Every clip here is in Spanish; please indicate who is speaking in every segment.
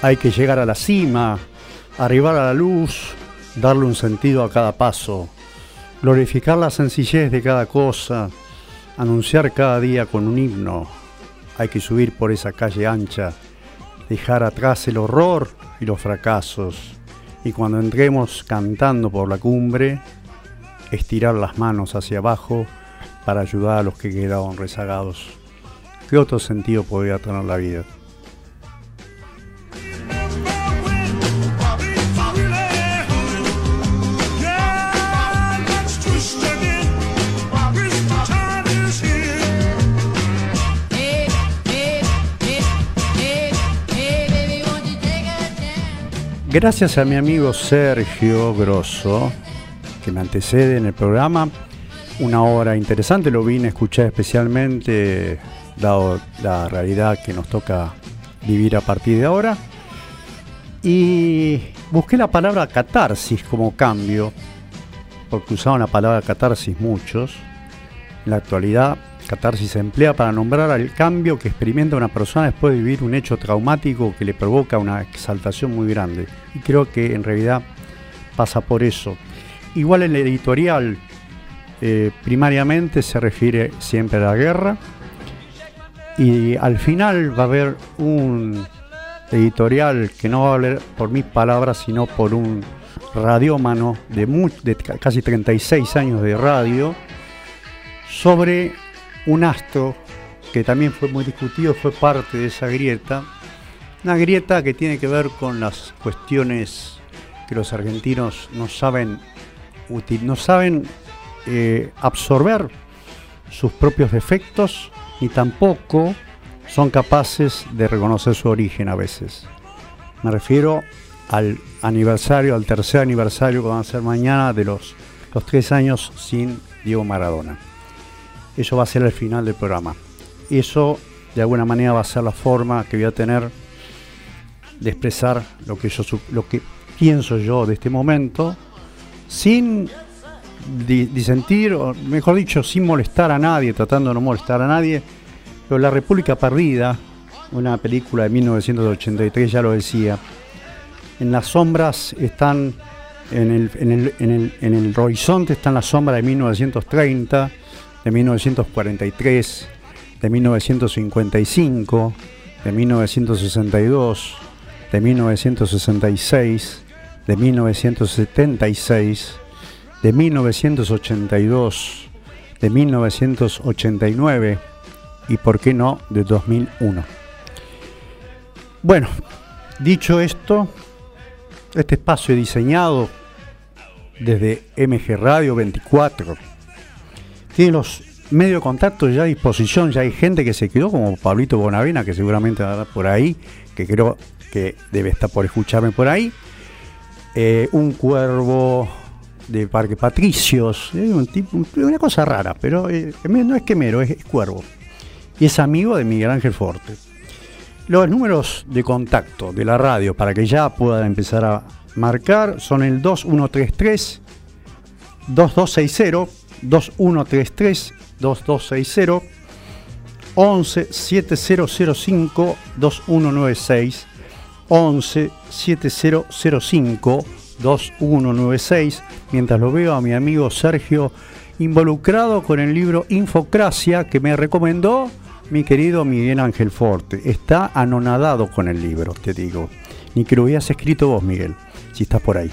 Speaker 1: hay que llegar a la cima, arribar a la luz, darle un sentido a cada paso, glorificar la sencillez de cada cosa, anunciar cada día con un himno. Hay que subir por esa calle ancha, dejar atrás el horror y los fracasos, y cuando entremos cantando por la cumbre, estirar las manos hacia abajo para ayudar a los que quedaban rezagados. ¿Qué otro sentido podría tener la vida? gracias a mi amigo Sergio Grosso, que me antecede en el programa, una hora interesante, lo vine a escuchar especialmente, dado la realidad que nos toca vivir a partir de ahora. Y busqué la palabra catarsis como cambio, porque usaban la palabra catarsis muchos. En la actualidad Catarsis se emplea para nombrar al cambio que experimenta una persona después de vivir un hecho traumático que le provoca una exaltación muy grande. Y creo que en realidad pasa por eso. Igual en la editorial, eh, primariamente se refiere siempre a la guerra. Y al final va a haber un editorial que no va a hablar por mis palabras, sino por un radiómano de casi 36 años de radio sobre un astro que también fue muy discutido, fue parte de esa grieta, una grieta que tiene que ver con las cuestiones que los argentinos no saben, no saben eh, absorber sus propios defectos y tampoco son capaces de reconocer su origen a veces. Me refiero al aniversario, al tercer aniversario que van a ser mañana de los, los tres años sin Diego Maradona eso va a ser el final del programa. Eso de alguna manera va a ser la forma que voy a tener de expresar lo que yo lo que pienso yo de este momento sin disentir o mejor dicho sin molestar a nadie tratando de no molestar a nadie pero La República Perdida una película de 1983 ya lo decía en las sombras están en el, en el, en el horizonte están las sombras de 1930 de 1943, de 1955, de 1962, de 1966, de 1976, de 1982, de 1989 y, por qué no, de 2001. Bueno, dicho esto, este espacio diseñado desde MG Radio 24 tiene los medios de contacto ya a disposición, ya hay gente que se quedó, como Pablito Bonavena, que seguramente va por ahí, que creo que debe estar por escucharme por ahí. Eh, un cuervo de Parque Patricios, eh, una cosa rara, pero eh, no es quemero, es, es cuervo. Y es amigo de Miguel Ángel Forte. Los números de contacto de la radio para que ya pueda empezar a marcar son el 2133 2260 2133 2260 11 2196 11 7005 2196 mientras lo veo a mi amigo Sergio involucrado con el libro Infocracia que me recomendó mi querido Miguel Ángel Forte. Está anonadado con el libro, te digo. Ni que lo hubieras escrito vos, Miguel, si estás por ahí.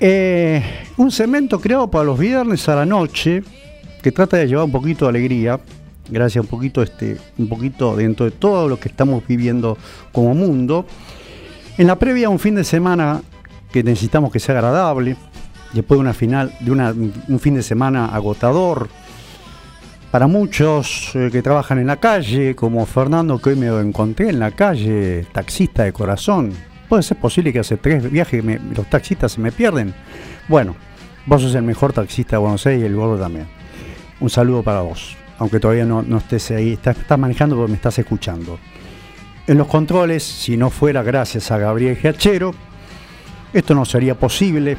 Speaker 1: Eh, un cemento creado para los viernes a la noche, que trata de llevar un poquito de alegría, gracias un poquito, este, un poquito dentro de todo lo que estamos viviendo como mundo. En la previa un fin de semana que necesitamos que sea agradable, después de una final, de un fin de semana agotador. Para muchos eh, que trabajan en la calle, como Fernando que hoy me encontré en la calle, taxista de corazón, puede ser posible que hace tres viajes los taxistas se me pierden. Bueno, vos sos el mejor taxista de Buenos Aires y el gordo también. Un saludo para vos, aunque todavía no, no estés ahí, estás, manejando porque me estás escuchando. En los controles, si no fuera gracias a Gabriel Giachero, esto no sería posible.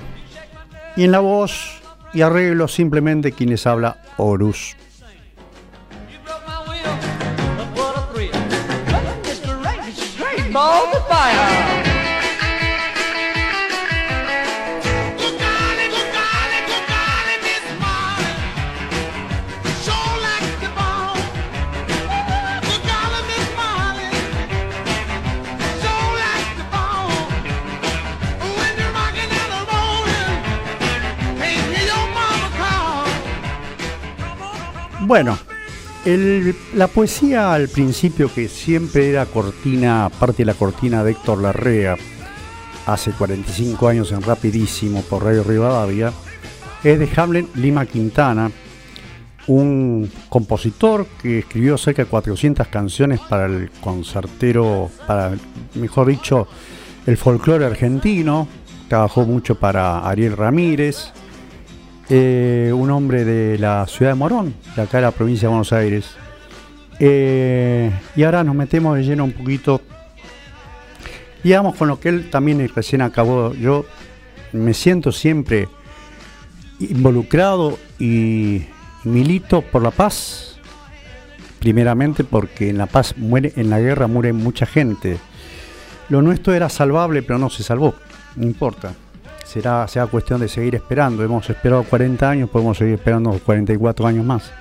Speaker 1: Y en la voz y arreglo simplemente quienes habla Horus. Bueno, la poesía al principio, que siempre era cortina, parte de la cortina de Héctor Larrea, hace 45 años en Rapidísimo por Radio Rivadavia, es de Hamlet Lima Quintana, un compositor que escribió cerca de 400 canciones para el concertero, para, mejor dicho, el folclore argentino. Trabajó mucho para Ariel Ramírez, eh, un hombre de la ciudad de Morón, de acá de la provincia de Buenos Aires. Eh, y ahora nos metemos de lleno un poquito, Y vamos con lo que él también recién acabó. Yo me siento siempre involucrado y milito por la paz, primeramente porque en la paz muere, en la guerra muere mucha gente. Lo nuestro era salvable, pero no se salvó, no importa será, cuestión de seguir esperando. Hemos esperado 40 años, podemos seguir esperando 44 años más.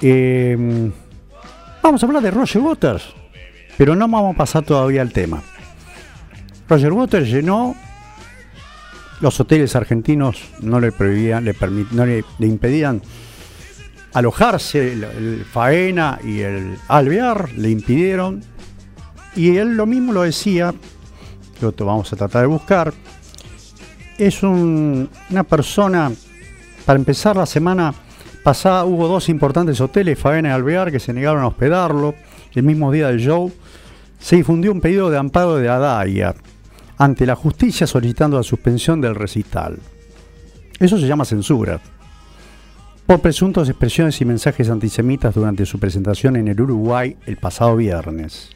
Speaker 1: Em, vamos a hablar de Roger Waters, pero no vamos a pasar todavía al tema. Roger Waters llenó los hoteles argentinos, no le prohibían, le, permit, no le, impedían alojarse, el, Faena y el Alvear le impidieron. Y él lo mismo lo decía, lo vamos a tratar de buscar, es una persona, para empezar la semana pasada hubo dos importantes hoteles, Faena y Alvear, que se negaron a hospedarlo el mismo día del show. Se difundió un pedido de amparo de Adaya ante la justicia solicitando la suspensión del recital. Eso se llama censura. Por presuntas expresiones y mensajes antisemitas durante su presentación en el Uruguay el pasado viernes.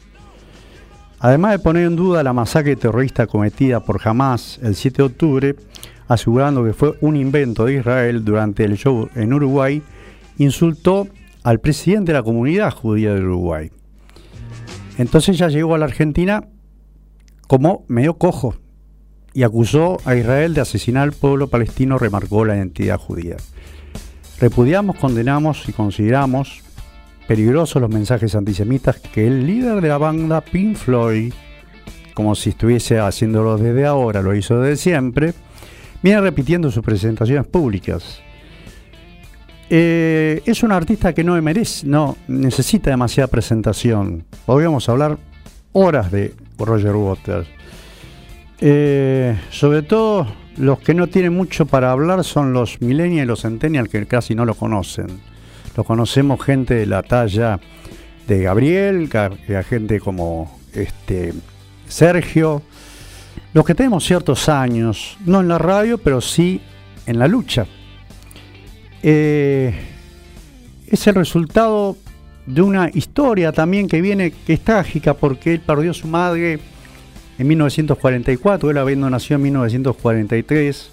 Speaker 1: Además de poner en duda la masacre terrorista cometida por Hamas el 7 de octubre, asegurando que fue un invento de Israel durante el show en Uruguay, insultó al presidente de la comunidad judía de Uruguay. Entonces ya llegó a la Argentina como medio cojo y acusó a Israel de asesinar al pueblo palestino, remarcó la identidad judía. Repudiamos, condenamos y consideramos peligrosos los mensajes antisemitas que el líder de la banda Pink Floyd, como si estuviese haciéndolo desde ahora, lo hizo desde siempre, viene repitiendo sus presentaciones públicas. Eh, es un artista que no merece, no necesita demasiada presentación. Podríamos hablar horas de Roger Waters. Eh, sobre todo los que no tienen mucho para hablar son los millennials y los centennials que casi no lo conocen. Lo conocemos gente de la talla de Gabriel, eh, gente como este, Sergio, los que tenemos ciertos años, no en la radio, pero sí en la lucha. Eh, es el resultado de una historia también que viene, que es trágica, porque él perdió a su madre en 1944, él habiendo nacido en 1943,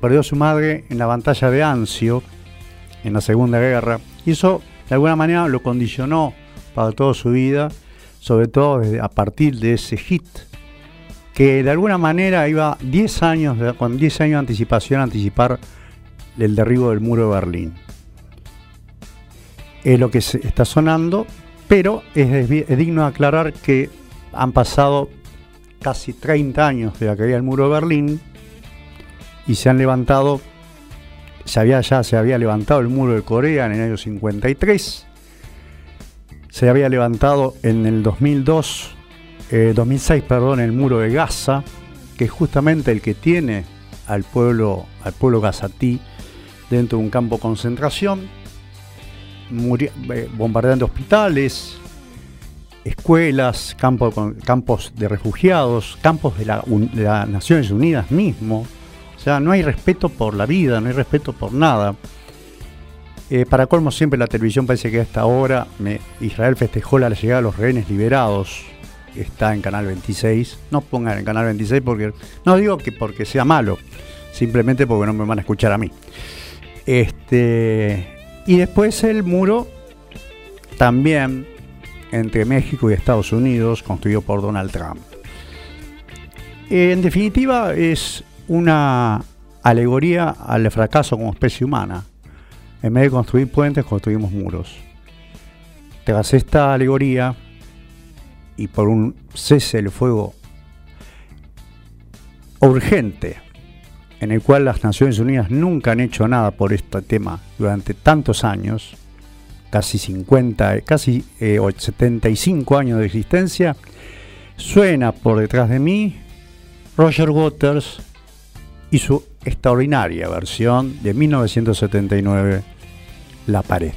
Speaker 1: perdió a su madre en la batalla de Ancio en la Segunda Guerra. Y eso de alguna manera lo condicionó para toda su vida, sobre todo a partir de ese hit, que de alguna manera iba 10 años, con 10 años de anticipación a anticipar el derribo del muro de Berlín. Es lo que se está sonando, pero es, es digno de aclarar que han pasado casi 30 años de la caída del muro de Berlín y se han levantado se había, ya se había levantado el muro de Corea en el año 53, se había levantado en el 2002, 2006, eh, perdón, el muro de Gaza, que es justamente el que tiene al pueblo, al pueblo gazatí dentro de un campo de concentración, eh, bombardeando hospitales, escuelas, campos de refugiados, campos de las Naciones Unidas mismo, o sea, no hay respeto por la vida, no hay respeto por nada. Eh, para colmo, siempre la televisión parece que hasta ahora me, Israel festejó la llegada de los rehenes liberados. Está en Canal 26. No pongan en Canal 26 porque. No digo que porque sea malo, simplemente porque no me van a escuchar a mí. Este, y después el muro también entre México y Estados Unidos, construido por Donald Trump. En definitiva, es una alegoría al fracaso como especie humana. En vez de construir puentes, construimos muros. Tras esta alegoría y por un cese del fuego urgente, en el cual las Naciones Unidas nunca han hecho nada por este tema durante tantos años, casi 50, casi 75 eh, años de existencia, suena por detrás de mí Roger Waters y su extraordinaria versión de 1979, La pared.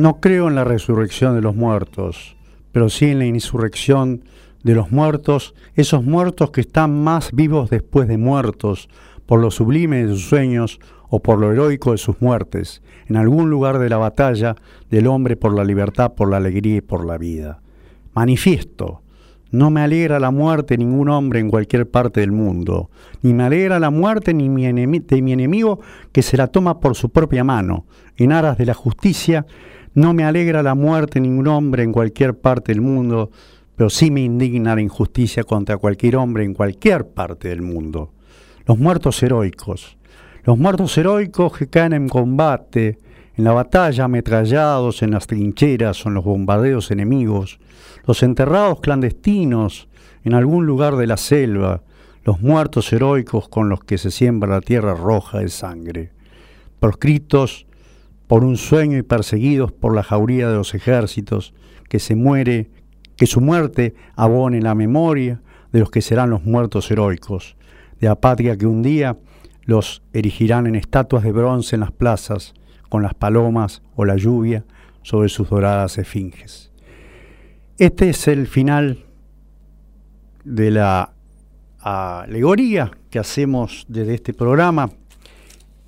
Speaker 1: No creo en la resurrección de los muertos, pero sí en la insurrección de los muertos, esos muertos que están más vivos después de muertos, por lo sublime de sus sueños o por lo heroico de sus muertes, en algún lugar de la batalla del hombre por la libertad, por la alegría y por la vida. Manifiesto, no me alegra la muerte de ningún hombre en cualquier parte del mundo, ni me alegra la muerte ni de mi enemigo que se la toma por su propia mano, en aras de la justicia no me alegra la muerte de ningún hombre en cualquier parte del mundo, pero sí me indigna la injusticia contra cualquier hombre en cualquier parte del mundo. Los muertos heroicos. Los muertos heroicos que caen en combate, en la batalla, ametrallados en las trincheras o en los bombardeos enemigos. Los enterrados clandestinos en algún lugar de la selva. Los muertos heroicos con los que se siembra la tierra roja de sangre. Proscritos por un sueño y perseguidos por la jauría de los ejércitos, que se muere, que su muerte abone la memoria de los que serán los muertos heroicos, de la patria que un día los erigirán en estatuas de bronce en las plazas, con las palomas o la lluvia sobre sus doradas esfinges. Este es el final de la alegoría que hacemos desde este programa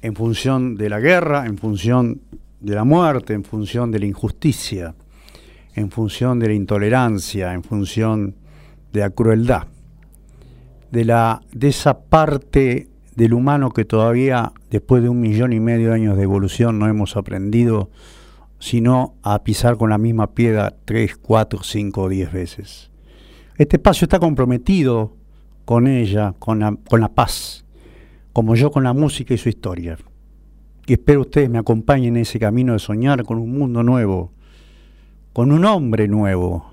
Speaker 1: en función de la guerra, en función de la muerte, en función de la injusticia, en función de la intolerancia, en función de la crueldad, de, la, de esa parte del humano que todavía después de un millón y medio de años de evolución no hemos aprendido sino a pisar con la misma piedra tres, cuatro, cinco o diez veces. Este espacio está comprometido con ella, con la, con la paz, como yo con la música y su historia. Y espero ustedes me acompañen en ese camino de soñar con un mundo nuevo, con un hombre nuevo.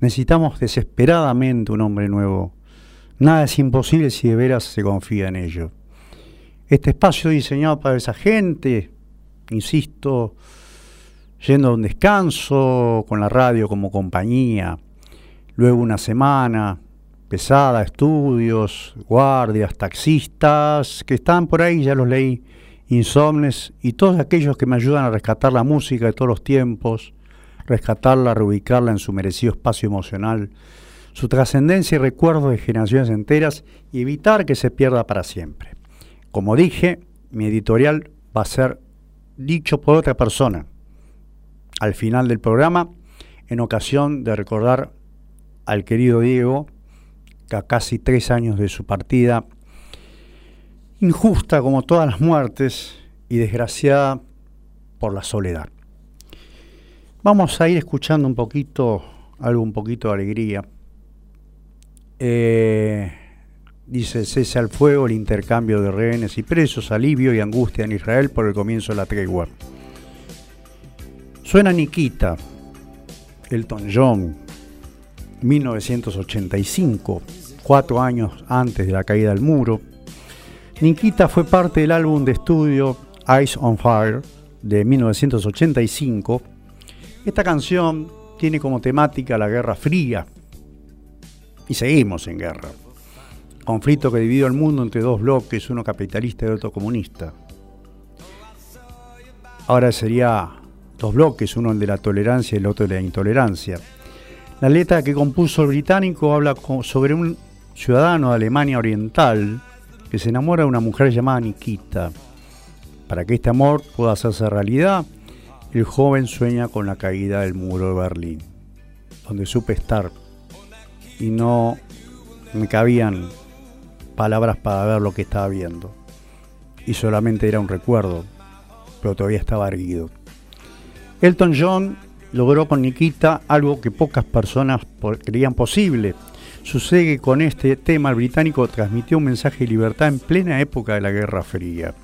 Speaker 1: Necesitamos desesperadamente un hombre nuevo. Nada es imposible si de veras se confía en ello. Este espacio diseñado para esa gente, insisto, yendo a un descanso, con la radio como compañía, luego una semana, pesada, estudios, guardias, taxistas, que están por ahí, ya los leí, insomnes, y todos aquellos que me ayudan a rescatar la música de todos los tiempos, rescatarla, reubicarla en su merecido espacio emocional, su trascendencia y recuerdos de generaciones enteras, y evitar que se pierda para siempre. Como dije, mi editorial va a ser dicho por otra persona al final del programa, en ocasión de recordar al querido Diego, casi tres años de su partida, injusta como todas las muertes y desgraciada por la soledad. Vamos a ir escuchando un poquito, algo un poquito de alegría. Eh, dice, cese al fuego el intercambio de rehenes y presos, alivio y angustia en Israel por el comienzo de la tregua. Suena Nikita, Elton John, 1985, cuatro años antes de la caída del muro. Nikita fue parte del álbum de estudio Ice on Fire de 1985. Esta canción tiene como temática la Guerra Fría. Y seguimos en guerra. Conflicto que dividió al mundo entre dos bloques, uno capitalista y otro comunista. Ahora sería dos bloques, uno el de la tolerancia y el otro de la intolerancia. La letra que compuso el británico habla sobre un ciudadano de Alemania Oriental que se enamora de una mujer llamada Nikita. Para que este amor pueda hacerse realidad, el joven sueña con la caída del muro de Berlín, donde supe estar y no me cabían palabras para ver lo que estaba viendo. Y solamente era un recuerdo, pero todavía estaba erguido. Elton John logró con Nikita algo que pocas personas creían posible. Sucede que con este tema el británico transmitió un mensaje de libertad en plena época de la Guerra Fría.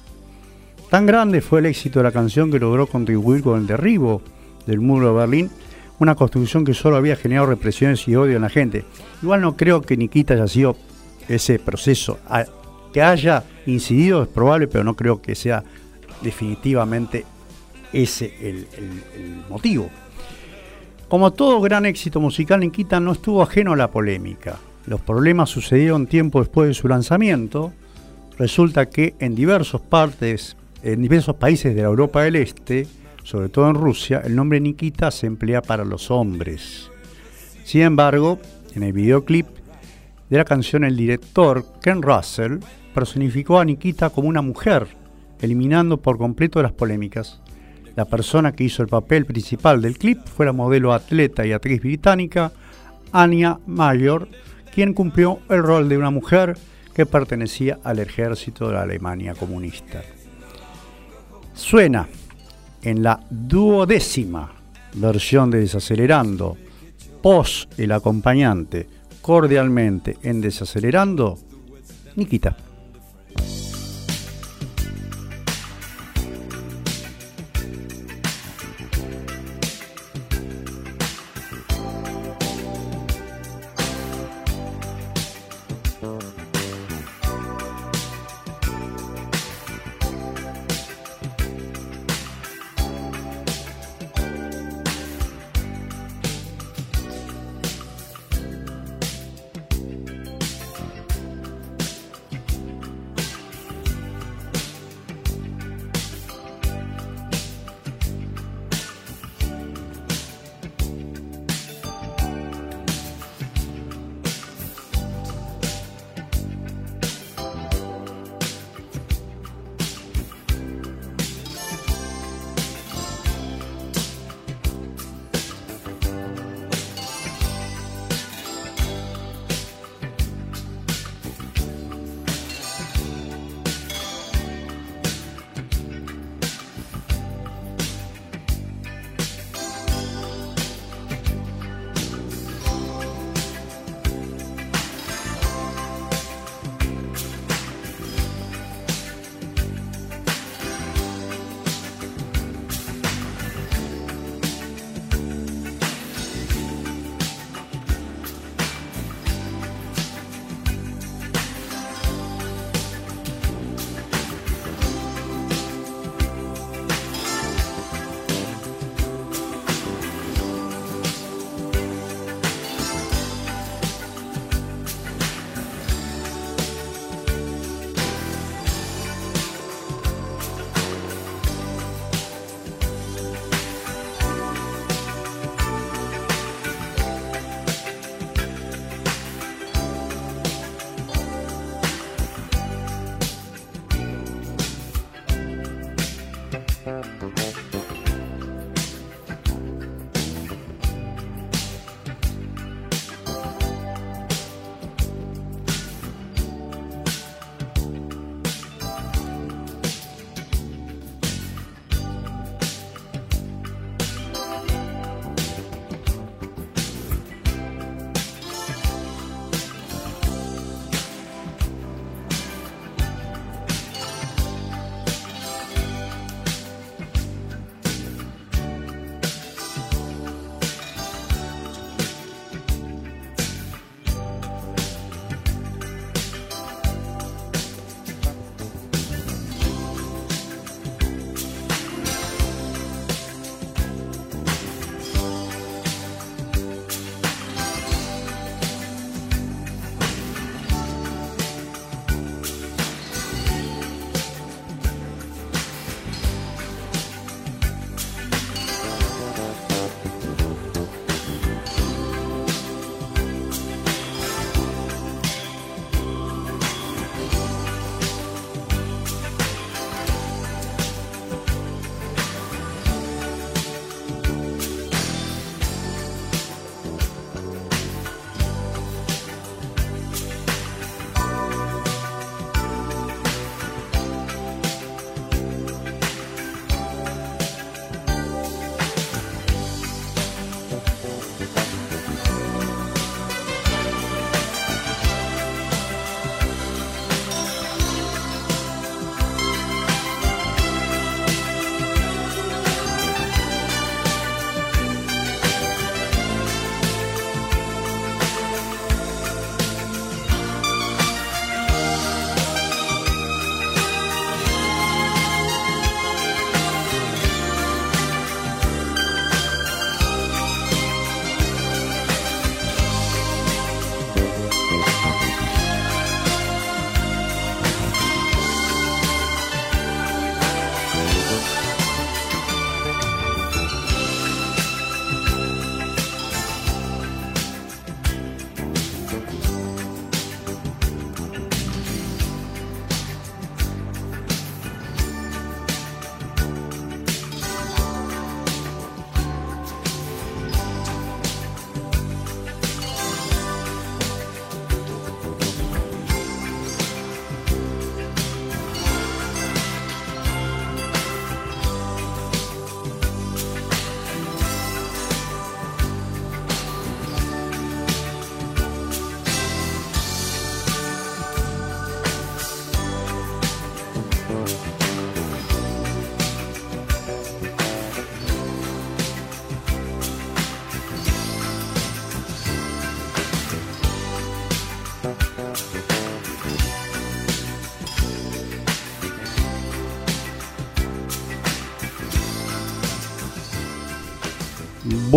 Speaker 1: Tan grande fue el éxito de la canción que logró contribuir con el derribo del muro de Berlín, una construcción que solo había generado represiones y odio en la gente. Igual no creo que Nikita haya sido ese proceso. Que haya incidido es probable, pero no creo que sea definitivamente ese el, el motivo. Como todo gran éxito musical, Nikita no estuvo ajeno a la polémica. Los problemas sucedieron tiempo después de su lanzamiento. Resulta que en diversos partes, en diversos países de la Europa del Este, sobre todo en Rusia, el nombre Nikita se emplea para los hombres. Sin embargo, en el videoclip de la canción, el director Ken Russell personificó a Nikita como una mujer, eliminando por completo las polémicas la persona que hizo el papel principal del clip fue la modelo atleta y actriz británica Anya Mayor, quien cumplió el rol de una mujer que pertenecía al ejército de la Alemania comunista. Suena en la duodécima versión de Desacelerando, pos el acompañante, cordialmente en Desacelerando, Nikita.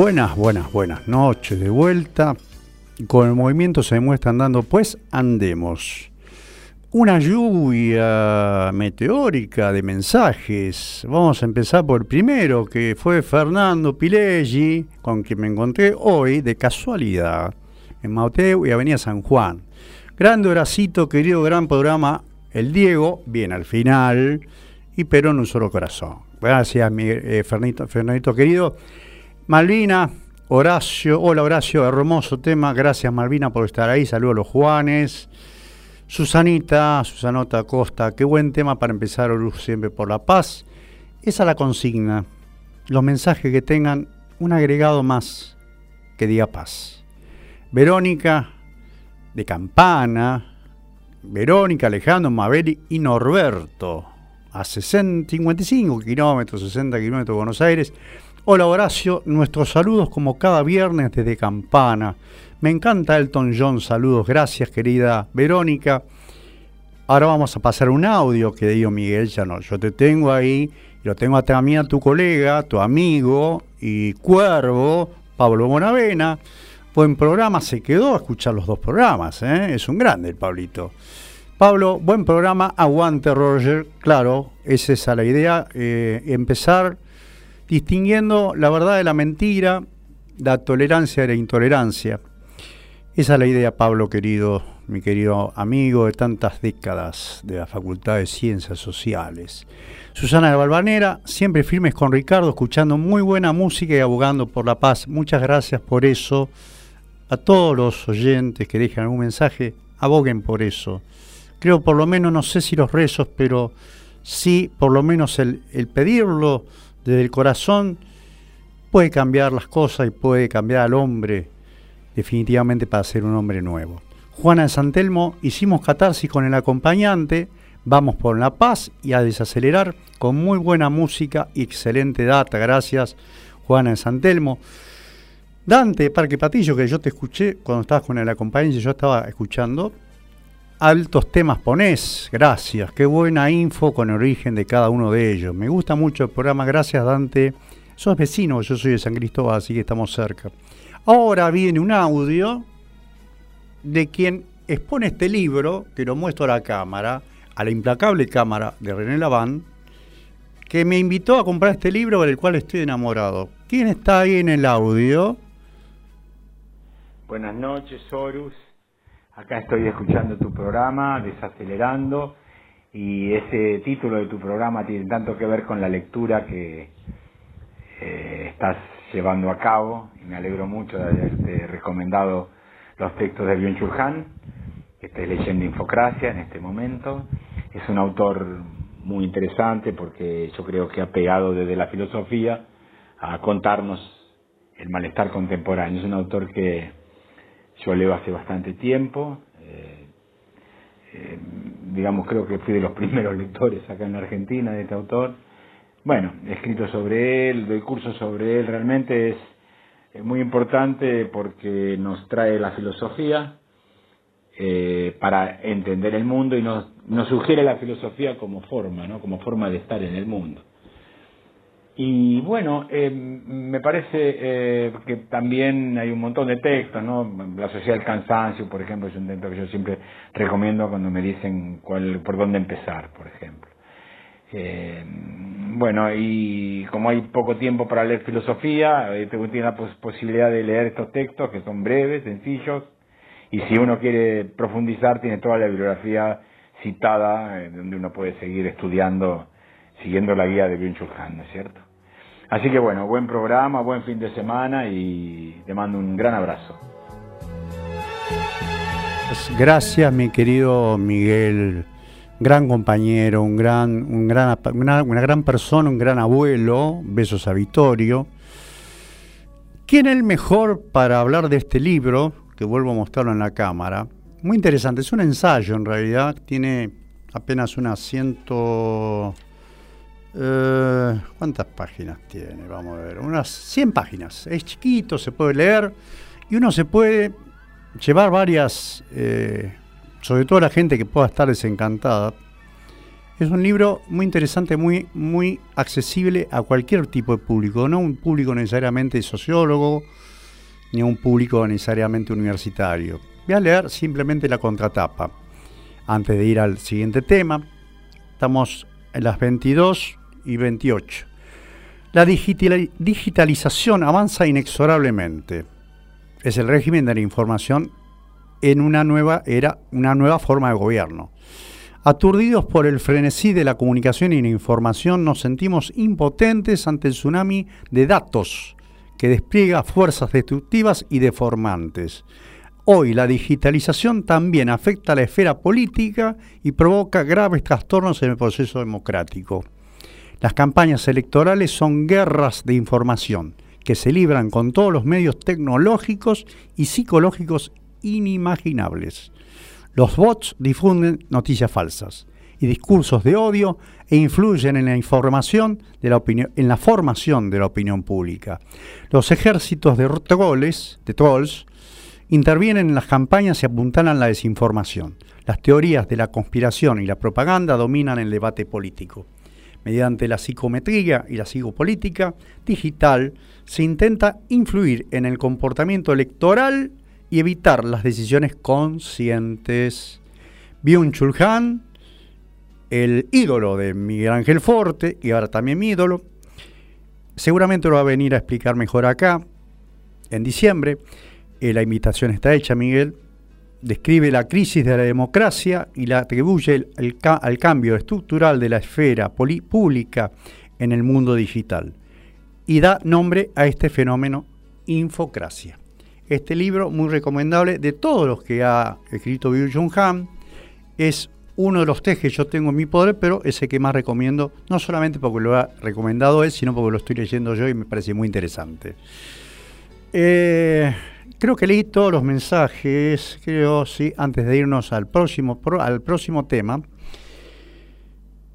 Speaker 1: Buenas, buenas, buenas noches de vuelta. Con el movimiento se muestra andando, pues andemos. Una lluvia meteórica de mensajes. Vamos a empezar por el primero, que fue Fernando Pileggi, con quien me encontré hoy de casualidad en Mateo y Avenida San Juan. Grande Horacito, querido gran programa. El Diego, bien al final, y pero en un solo corazón. Gracias, mi, eh, Fernando, Fernito, querido. Malvina, Horacio, hola Horacio, hermoso tema, gracias Malvina por estar ahí, saludos a los Juanes. Susanita, Susanota Costa, qué buen tema para empezar siempre por la paz. Esa es la consigna. Los mensajes que tengan un agregado más que diga paz. Verónica de Campana, Verónica, Alejandro, Mabel y Norberto, a 55 kilómetros, 60 kilómetros de Buenos Aires. Hola Horacio, nuestros saludos como cada viernes desde Campana. Me encanta Elton John, saludos, gracias querida Verónica. Ahora vamos a pasar un audio que dio Miguel ya no, yo te tengo ahí, lo tengo también mí a tu colega, tu amigo y cuervo, Pablo Bonavena. Buen programa, se quedó a escuchar los dos programas, ¿eh? es un grande el Pablito. Pablo, buen programa, aguante Roger, claro, esa es la idea, eh, empezar distinguiendo la verdad de la mentira, la tolerancia de la intolerancia. Esa es la idea, Pablo, querido, mi querido amigo de tantas décadas de la Facultad de Ciencias Sociales. Susana de Balvanera, siempre firmes con Ricardo, escuchando muy buena música y abogando por la paz. Muchas gracias por eso. A todos los oyentes que dejan algún mensaje, aboguen por eso. Creo por lo menos, no sé si los rezos, pero sí por lo menos el pedirlo desde el corazón puede cambiar las cosas y puede cambiar al hombre definitivamente para ser un hombre nuevo. Juana de Santelmo, hicimos catarsis con el acompañante, vamos por la paz y a desacelerar con muy buena música y excelente data. Gracias, Juana de Santelmo. Dante Parque Patillo, que yo te escuché cuando estabas con el acompañante, yo estaba escuchando altos temas ponés. Gracias. Qué buena info con el origen de cada uno de ellos. Me gusta mucho el programa. Gracias, Dante. Sos vecino, yo soy de San Cristóbal, así que estamos cerca. Ahora viene un audio de quien expone este libro, que lo muestro a la cámara, a la implacable cámara de René Laván, que me invitó a comprar este libro del cual estoy enamorado. ¿Quién está ahí en el audio?
Speaker 2: Buenas noches, Horus. Acá estoy escuchando tu programa, desacelerando, y ese título de tu programa tiene tanto que ver con la lectura que eh, estás llevando a cabo, y me alegro mucho de haberte recomendado los textos de Bion Han, que está leyendo Infocracia en este momento. Es un autor muy interesante porque yo creo que ha pegado desde la filosofía a contarnos el malestar contemporáneo. Es un autor que yo leo hace bastante tiempo, eh, eh, digamos, creo que fui de los primeros lectores acá en la Argentina de este autor. Bueno, he escrito sobre él, doy curso sobre él, realmente es, muy importante porque nos trae la filosofía eh, para entender el mundo y nos, nos sugiere la filosofía como forma, ¿no? como forma de estar en el mundo. Y bueno, eh, me parece eh, que también hay un montón de textos, ¿no? La sociedad del cansancio, por ejemplo, es un texto que yo siempre recomiendo cuando me dicen cuál, por dónde empezar, por ejemplo. Eh, bueno, y como hay poco tiempo para leer filosofía, tiene la posibilidad de leer estos textos que son breves, sencillos, y si uno quiere profundizar, tiene toda la bibliografía citada, donde uno puede seguir estudiando, siguiendo la guía de Byung-Chul ¿no es cierto? Así que bueno, buen programa, buen fin de semana y te mando un gran abrazo.
Speaker 1: Pues gracias, mi querido Miguel, gran compañero, un gran, un gran, una, gran persona, un gran abuelo. Besos a Vittorio. ¿Quién es el mejor para hablar de este libro? Que vuelvo a mostrarlo en la cámara. Muy interesante, es un ensayo en realidad, tiene apenas unas asiento. Eh, ¿Cuántas páginas tiene? Vamos a ver. Unas 100 páginas. Es chiquito, se puede leer y uno se puede llevar varias, eh, sobre todo la gente que pueda estar desencantada. Es un libro muy interesante, muy, muy
Speaker 2: accesible a cualquier tipo de público, no un público necesariamente sociólogo, ni un público necesariamente universitario. Voy a leer simplemente la contratapa. Antes de ir al siguiente tema, estamos en las 22 y 28. La digitalización avanza inexorablemente. Es el régimen de la información en una nueva era, una nueva forma de gobierno. Aturdidos por el frenesí de la comunicación y la información, nos sentimos impotentes ante el tsunami de datos que despliega fuerzas destructivas y deformantes. Hoy la digitalización también afecta a la esfera política y provoca graves trastornos en el proceso democrático. Las campañas electorales son guerras de información que se libran con todos los medios tecnológicos y psicológicos inimaginables. Los bots difunden noticias falsas y discursos de odio e influyen en la información de la opinión, en la formación de la opinión pública. Los ejércitos de trolls, de trolls intervienen en las campañas y apuntan a la desinformación. Las teorías de la conspiración y la propaganda dominan el debate político. Mediante la psicometría y la psicopolítica digital se intenta influir en el comportamiento electoral y evitar las decisiones conscientes. Byung-Chul el ídolo de Miguel Ángel Forte y ahora también mi ídolo, seguramente lo va a venir a explicar mejor acá en diciembre. Eh, la invitación está hecha, Miguel describe la crisis de la democracia y la atribuye al cambio estructural de la esfera pública en el mundo digital y da nombre a este fenómeno infocracia. Este libro, muy recomendable de todos los que ha escrito Bill Jung Han, es uno de los tejes que yo tengo en mi poder, pero ese que más recomiendo, no solamente porque lo ha recomendado él, sino porque lo estoy leyendo yo y me parece muy interesante. Eh, Creo que leí todos los mensajes, creo, sí, antes de irnos al próximo, al próximo tema.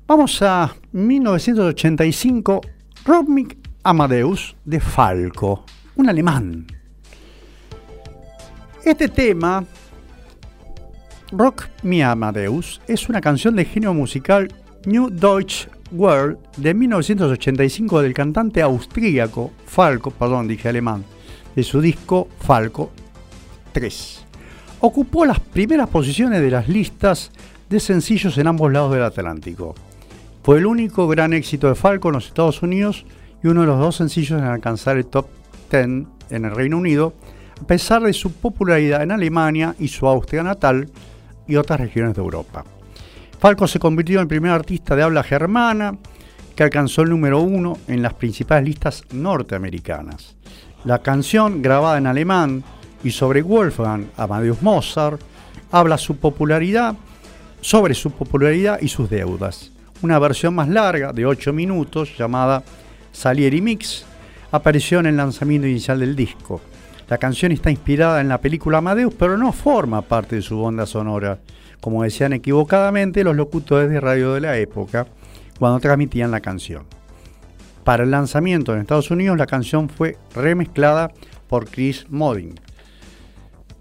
Speaker 2: Vamos a 1985, Rodmic Amadeus de Falco, un alemán. Este tema, Rock me Amadeus, es una canción de género musical New Deutsch World de 1985 del cantante austríaco, Falco, perdón, dije alemán de su disco Falco 3. Ocupó las primeras posiciones de las listas de sencillos en ambos lados del Atlántico. Fue el único gran éxito de Falco en los Estados Unidos y uno de los dos sencillos en alcanzar el top 10 en el Reino Unido, a pesar de su popularidad en Alemania y su Austria natal y otras regiones de Europa. Falco se convirtió en el primer artista de habla germana que alcanzó el número uno en las principales listas norteamericanas. La canción, grabada en alemán y sobre Wolfgang Amadeus Mozart, habla su popularidad, sobre su popularidad y sus deudas. Una versión más larga, de 8 minutos, llamada Salieri Mix, apareció en el lanzamiento inicial del disco. La canción está inspirada en la película Amadeus, pero no forma parte de su banda sonora, como decían equivocadamente los locutores de radio de la época cuando transmitían la canción. Para el lanzamiento en Estados Unidos, la canción fue remezclada por Chris Modding.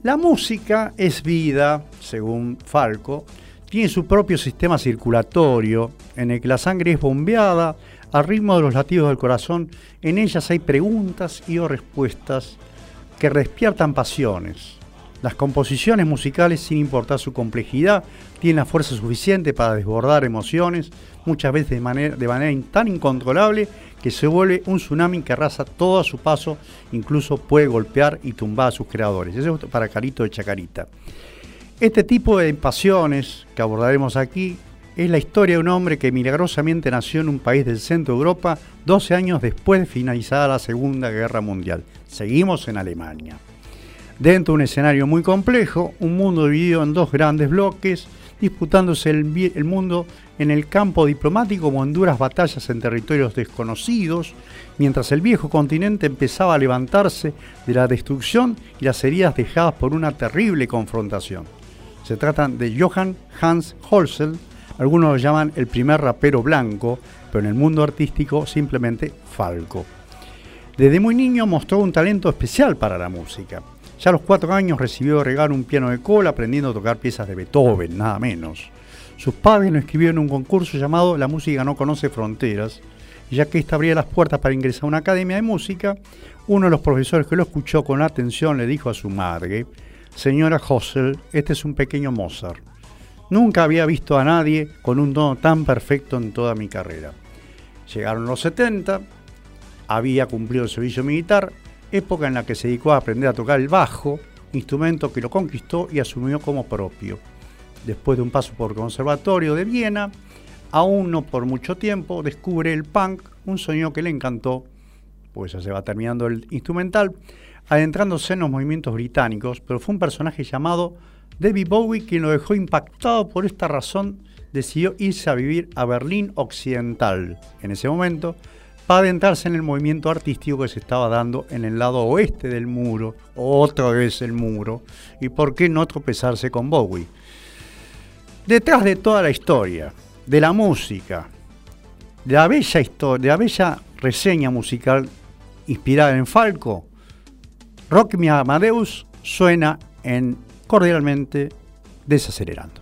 Speaker 2: La música es vida, según Falco, tiene su propio sistema circulatorio en el que la sangre es bombeada al ritmo de los latidos del corazón. En ellas hay preguntas y o respuestas que despiertan pasiones. Las composiciones musicales, sin importar su complejidad, tienen la fuerza suficiente para desbordar emociones, muchas veces de manera, de manera tan incontrolable que se vuelve un tsunami que arrasa todo a su paso, incluso puede golpear y tumbar a sus creadores. Eso es para Carito de Chacarita. Este tipo de pasiones que abordaremos aquí es la historia de un hombre que milagrosamente nació en un país del centro de Europa 12 años después de finalizada la Segunda Guerra Mundial. Seguimos en Alemania. Dentro de un escenario muy complejo, un mundo dividido en dos grandes bloques, disputándose el, el mundo en el campo diplomático como en duras batallas en territorios desconocidos, mientras el viejo continente empezaba a levantarse de la destrucción y las heridas dejadas por una terrible confrontación. Se trata de Johann Hans Holzel, algunos lo llaman el primer rapero blanco, pero en el mundo artístico simplemente Falco. Desde muy niño mostró un talento especial para la música. Ya a los cuatro años recibió regalo un piano de cola aprendiendo a tocar piezas de Beethoven, nada menos. Sus padres lo escribieron en un concurso llamado La música no conoce fronteras, ya que ésta abría las puertas para ingresar a una academia de música, uno de los profesores que lo escuchó con atención le dijo a su madre, Señora Hossel, este es un pequeño Mozart. Nunca había visto a nadie con un don tan perfecto en toda mi carrera. Llegaron los 70, había cumplido el servicio militar, época en la que se dedicó a aprender a tocar el bajo, instrumento que lo conquistó y asumió como propio después de un paso por Conservatorio de Viena, aún no por mucho tiempo, descubre el punk, un sueño que le encantó, pues ya se va terminando el instrumental, adentrándose en los movimientos británicos, pero fue un personaje llamado David Bowie quien lo dejó impactado por esta razón, decidió irse a vivir a Berlín Occidental en ese momento, para adentrarse en el movimiento artístico que se estaba dando en el lado oeste del muro, otra vez el muro, y por qué no tropezarse con Bowie detrás de toda la historia, de la música, de la bella, de reseña musical inspirada en Falco, Rock Me Amadeus suena en cordialmente desacelerando.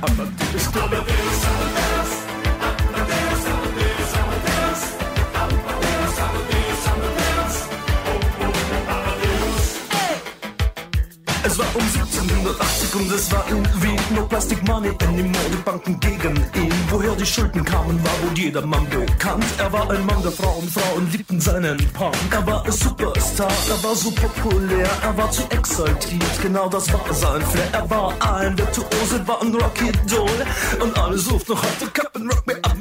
Speaker 2: I'm a disturbing Aktien 180 und es war irgendwie
Speaker 1: no
Speaker 2: Plastic Money, denn die Modebanken gegen ihn. Woher die Schulden kamen, war wohl jedermann bekannt. Er war ein Mann der Frauen, Frauen liebten seinen Punk. Er war ein Superstar, er war so populär, er war zu exaltiert, genau das war sein Flair. Er war ein Virtuose, war ein Rocky Doll und alle suchten noch heute Captain Rock, me up,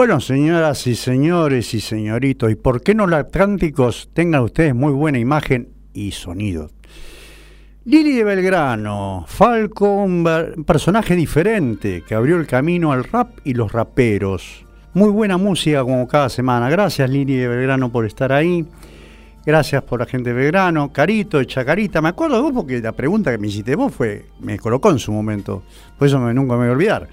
Speaker 2: Bueno, señoras y señores
Speaker 1: y
Speaker 2: señoritos,
Speaker 1: y
Speaker 2: por qué no los atlánticos tengan ustedes muy buena imagen
Speaker 1: y
Speaker 2: sonido. Lili
Speaker 1: de
Speaker 2: Belgrano, Falco, un personaje diferente
Speaker 1: que
Speaker 2: abrió
Speaker 1: el
Speaker 2: camino al rap y
Speaker 1: los
Speaker 2: raperos. Muy buena
Speaker 1: música
Speaker 2: como cada semana. Gracias Lili
Speaker 1: de
Speaker 2: Belgrano por estar
Speaker 1: ahí.
Speaker 2: Gracias por la gente de Belgrano. Carito, Chacarita. Me acuerdo de vos porque la pregunta que me hiciste vos fue, me colocó en su momento. Por
Speaker 1: eso
Speaker 2: nunca me voy a olvidar.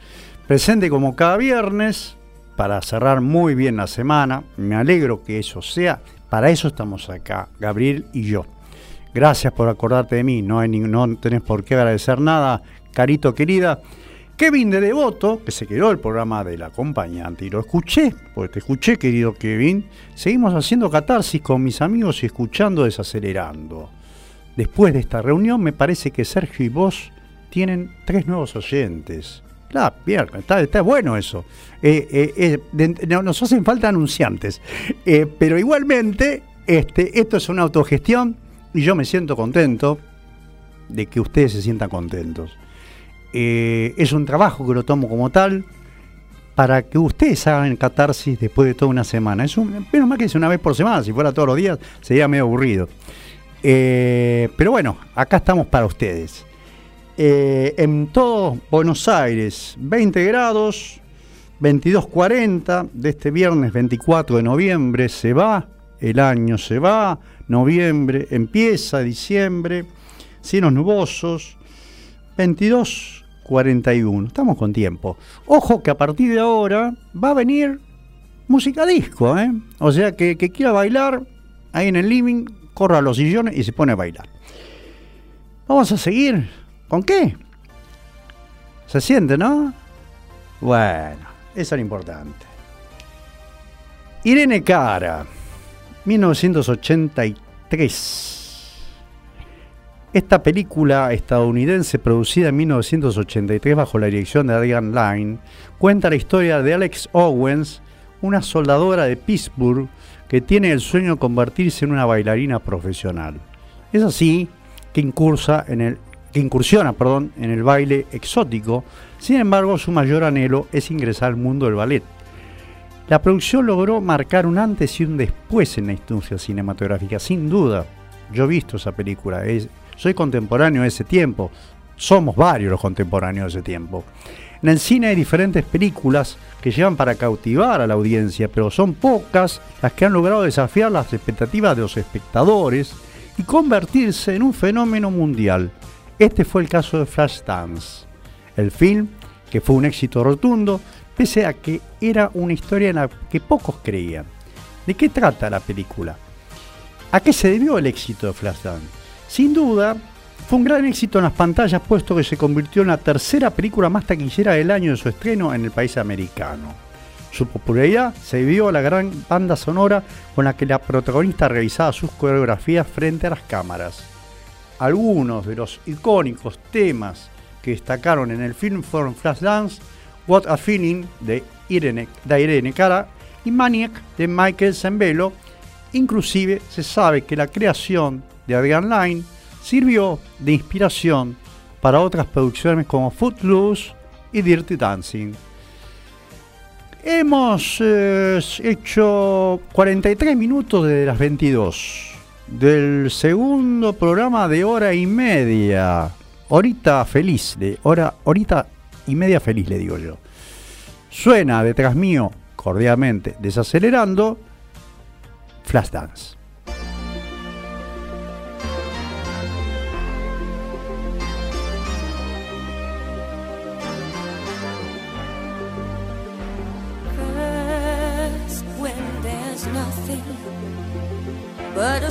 Speaker 2: Presente como cada viernes para cerrar muy bien la semana. Me alegro que
Speaker 1: eso
Speaker 2: sea. Para eso estamos acá, Gabriel
Speaker 1: y
Speaker 2: yo. Gracias por acordarte
Speaker 1: de
Speaker 2: mí. No, tenés por qué agradecer nada, carito querida. Kevin
Speaker 1: de
Speaker 2: Devoto,
Speaker 1: que
Speaker 2: se quedó
Speaker 1: el
Speaker 2: programa del acompañante
Speaker 1: y
Speaker 2: lo escuché, porque te escuché, querido Kevin. Seguimos haciendo catarsis con mis amigos y escuchando desacelerando. Después de esta reunión, me parece
Speaker 1: que
Speaker 2: Sergio y vos tienen tres nuevos oyentes.
Speaker 1: Claro,
Speaker 2: está, bueno eso. Eh,
Speaker 1: eh,
Speaker 2: eh, nos hacen falta anunciantes. pero igualmente, este, esto
Speaker 1: es
Speaker 2: una autogestión y
Speaker 1: yo
Speaker 2: me siento contento de
Speaker 1: que
Speaker 2: ustedes se sientan contentos. es un trabajo
Speaker 1: que
Speaker 2: lo tomo como tal
Speaker 1: para que
Speaker 2: ustedes hagan catarsis después
Speaker 1: de
Speaker 2: toda una semana. Es
Speaker 1: un,
Speaker 2: menos mal
Speaker 1: que
Speaker 2: es una vez por semana, si fuera todos
Speaker 1: los
Speaker 2: días sería medio aburrido. pero bueno, acá estamos para ustedes. Eh,
Speaker 1: en
Speaker 2: todo Buenos Aires, 20 grados, 22.40 de este viernes 24
Speaker 1: de
Speaker 2: noviembre
Speaker 1: se
Speaker 2: va,
Speaker 1: el
Speaker 2: año
Speaker 1: se
Speaker 2: va, noviembre empieza, diciembre, cielos nubosos, 22.41, estamos
Speaker 1: con
Speaker 2: tiempo. Ojo
Speaker 1: que
Speaker 2: a partir
Speaker 1: de
Speaker 2: ahora va
Speaker 1: a
Speaker 2: venir música disco, ¿eh? o sea
Speaker 1: que, que
Speaker 2: quiera bailar ahí
Speaker 1: en el
Speaker 2: living, corra a
Speaker 1: los
Speaker 2: sillones y se pone a bailar. Vamos
Speaker 1: a
Speaker 2: seguir ¿Con qué? ¿Se siente, no? Bueno, eso es lo importante. Irene Cara, 1983. Esta película estadounidense producida en 1983 bajo
Speaker 1: la
Speaker 2: dirección
Speaker 1: de Adrian
Speaker 2: Lyne cuenta la historia
Speaker 1: de
Speaker 2: Alex Owens, una soldadora
Speaker 1: de
Speaker 2: Pittsburgh que tiene el sueño
Speaker 1: de
Speaker 2: convertirse en una bailarina profesional. Es así que incursa en el incursiona perdón, en el baile exótico, sin embargo su mayor anhelo es ingresar al mundo del ballet. La producción logró marcar un antes y un después en la industria cinematográfica, sin duda.
Speaker 1: Yo
Speaker 2: he visto esa película, soy contemporáneo de ese tiempo, somos varios los contemporáneos de ese tiempo. En el cine hay diferentes películas que llevan para cautivar a la audiencia, pero son pocas las que han logrado desafiar las expectativas de los espectadores y convertirse en un fenómeno mundial. Este fue el caso de Flashdance, el film que fue un éxito rotundo, pese a que era una historia en la que pocos creían. ¿De qué trata la película? ¿A qué se debió el éxito de Flashdance? Sin duda, fue un gran éxito
Speaker 1: en las pantallas, puesto que se convirtió en la tercera película más taquillera del año de su estreno en el país americano. Su popularidad se debió a la gran banda sonora con la que la protagonista
Speaker 2: realizaba
Speaker 1: sus coreografías frente a las cámaras algunos de los icónicos temas que destacaron en el film
Speaker 2: Flash Flashdance,
Speaker 1: What a Feeling de Irene, Cara y Maniac de Michael Zambello. Inclusive se sabe que la creación de Adrian Line sirvió de inspiración para otras producciones como Footloose y Dirty Dancing. Hemos
Speaker 2: eh,
Speaker 1: hecho
Speaker 2: 43
Speaker 1: minutos
Speaker 2: desde
Speaker 1: las
Speaker 2: 22
Speaker 1: del segundo programa de hora y media.
Speaker 2: Horita
Speaker 1: feliz, de hora, horita y media feliz, le digo yo. Suena detrás mío, cordialmente, desacelerando,
Speaker 2: Flashdance.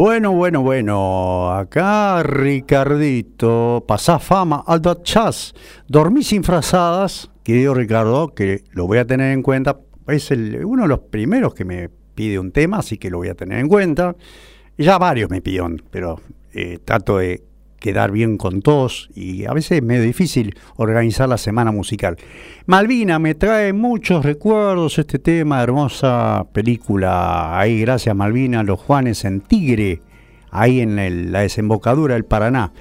Speaker 1: Bueno, bueno, bueno, acá Ricardito,
Speaker 2: pasá
Speaker 1: fama,
Speaker 2: dormí Chas,
Speaker 1: dormís frazadas, querido Ricardo, que lo voy a tener en cuenta, es
Speaker 2: uno
Speaker 1: de los primeros que me pide un tema, así que lo voy a tener en cuenta. Ya varios me
Speaker 2: pidieron,
Speaker 1: pero
Speaker 2: eh,
Speaker 1: trato de quedar bien con todos y a veces
Speaker 2: es medio
Speaker 1: difícil organizar la semana musical. Malvina me trae muchos recuerdos este tema, hermosa película. Ahí, gracias Malvina, los Juanes en Tigre, ahí
Speaker 2: en
Speaker 1: la desembocadura del Paraná.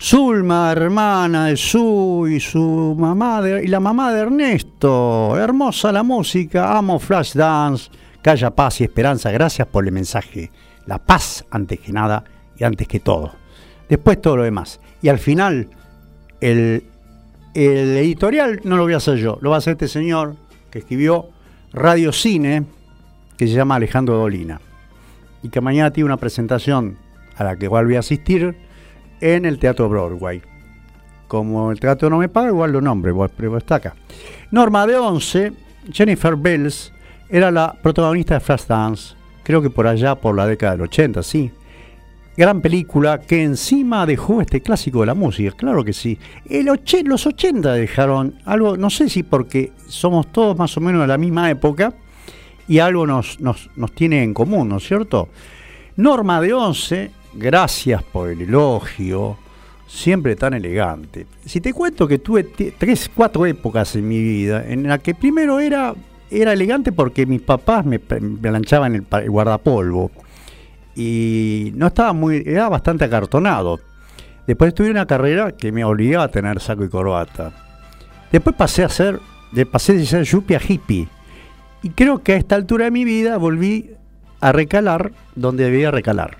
Speaker 1: Zulma, hermana de Su y su mamá y la mamá de Ernesto. Hermosa la música, amo
Speaker 2: Flash Dance,
Speaker 1: calla paz y esperanza. Gracias por el mensaje. La paz antes que nada y antes que todo después todo lo demás. Y al final, el, editorial no lo voy a hacer yo, lo va a hacer este señor que escribió Radio Cine, que se llama Alejandro Dolina, y que mañana tiene una presentación a la que igual voy a asistir en el Teatro Broadway. Como el
Speaker 2: teatro
Speaker 1: no me paga, igual lo nombre, pero está acá. Norma de
Speaker 2: 11,
Speaker 1: Jennifer Bells, era la protagonista de
Speaker 2: Flashdance, Dance,
Speaker 1: creo que por allá, por la década del
Speaker 2: 80,
Speaker 1: sí, gran película que encima dejó este clásico de la música, claro que sí. El los
Speaker 2: 80
Speaker 1: dejaron algo, no sé si porque somos todos más o menos de la misma época y
Speaker 2: algo
Speaker 1: nos, tiene en común, ¿no es cierto? Norma de Once, gracias por el elogio, siempre tan elegante. Si te cuento que tuve tres, cuatro épocas en mi vida, en la que primero era, era elegante porque mis papás me
Speaker 2: lanchaban
Speaker 1: el guardapolvo y no estaba muy, era bastante acartonado. Después
Speaker 2: tuve
Speaker 1: una carrera que me obligaba a tener saco y corbata. Después pasé a ser, de, pasé de ser
Speaker 2: yuppie
Speaker 1: a hippie. Y creo que a esta altura de mi vida volví a recalar donde debía recalar.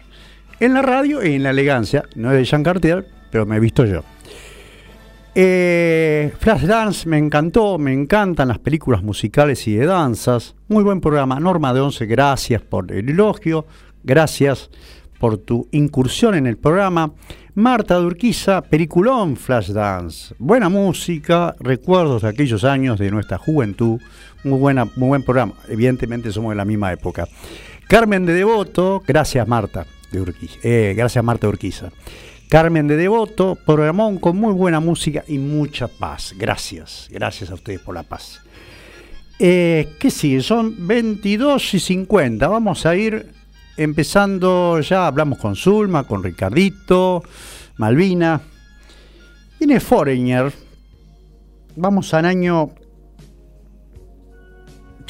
Speaker 1: En la radio y en la elegancia,
Speaker 2: no es de
Speaker 1: Jean Cartier, pero me he visto yo.
Speaker 2: Eh, flash dance
Speaker 1: me encantó, me encantan las películas musicales y de danzas. Muy buen programa. Norma de
Speaker 2: Once,
Speaker 1: gracias por el elogio gracias por tu incursión en el programa. Marta
Speaker 2: Durquiza, Periculón
Speaker 1: Flashdance. Buena música, recuerdos de aquellos años de nuestra juventud. Muy, buena, muy buen programa. Evidentemente somos de la misma época. Carmen de Devoto, gracias Marta de
Speaker 2: Urquiza. Eh,
Speaker 1: gracias Marta
Speaker 2: Urquiza.
Speaker 1: Carmen de Devoto, programón con muy buena música y mucha paz. Gracias, gracias a ustedes por la paz.
Speaker 2: Eh,
Speaker 1: ¿Qué sigue? Son
Speaker 2: 22
Speaker 1: y
Speaker 2: 50.
Speaker 1: Vamos a ir empezando ya, hablamos con Zulma, con Ricardito, Malvina.
Speaker 2: Viene Foreigner.
Speaker 1: Vamos al año.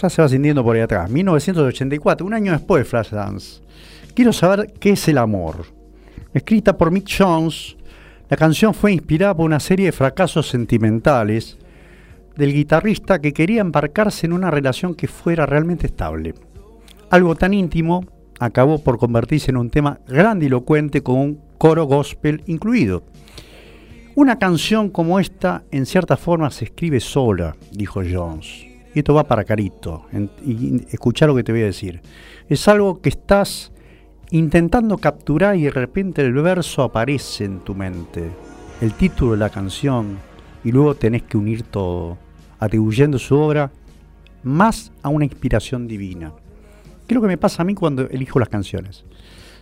Speaker 1: Ya se va sintiendo por ahí atrás. 1984, un año después de Flashdance. Quiero saber qué es el amor. Escrita por Mick Jones, la canción fue inspirada por una serie de fracasos sentimentales del guitarrista que quería embarcarse en una relación que fuera realmente estable. Algo tan íntimo acabó por convertirse en un tema grandilocuente con un coro gospel incluido. Una canción como esta en cierta forma se escribe sola, dijo Jones. Y esto va para Carito. y lo que te voy a decir. Es algo que estás intentando capturar y de repente el verso aparece en tu mente. El título de la canción y luego tenés que unir todo, atribuyendo su obra más a una inspiración divina. ¿Qué es lo que me pasa a mí cuando elijo las canciones?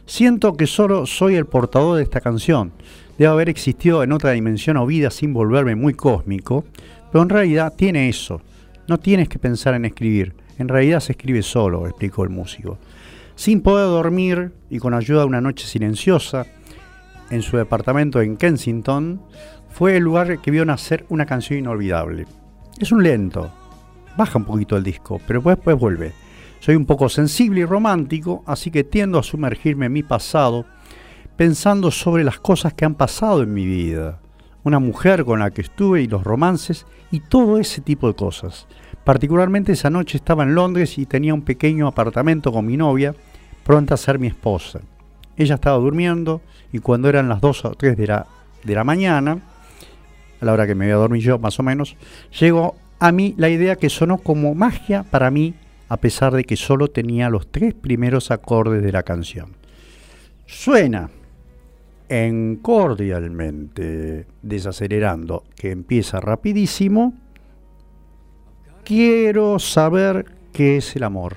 Speaker 1: Siento que solo soy el portador de esta canción. Debo haber existido en otra dimensión o vida sin volverme muy cósmico, pero en realidad tiene eso. No tienes que pensar en escribir. En realidad se escribe solo, explicó el músico. Sin poder dormir y con ayuda de una noche silenciosa, en su departamento en Kensington, fue el lugar que vio nacer una canción inolvidable. Es un lento. Baja un poquito el disco, pero después, después vuelve. Soy un poco sensible y romántico, así que tiendo a sumergirme en mi pasado pensando sobre las cosas que han pasado en mi vida, una mujer con la que estuve y los romances y todo ese tipo de cosas. Particularmente esa noche estaba en Londres y tenía un pequeño apartamento con mi novia, pronta a ser mi esposa. Ella estaba durmiendo y cuando eran las 2 o 3 de la, de la mañana, a la hora que me voy a dormir yo más o menos, llegó a mí la idea que sonó como magia para mí a pesar de que solo tenía los tres primeros acordes de la canción. Suena encordialmente desacelerando, que empieza rapidísimo. Quiero saber qué es el amor.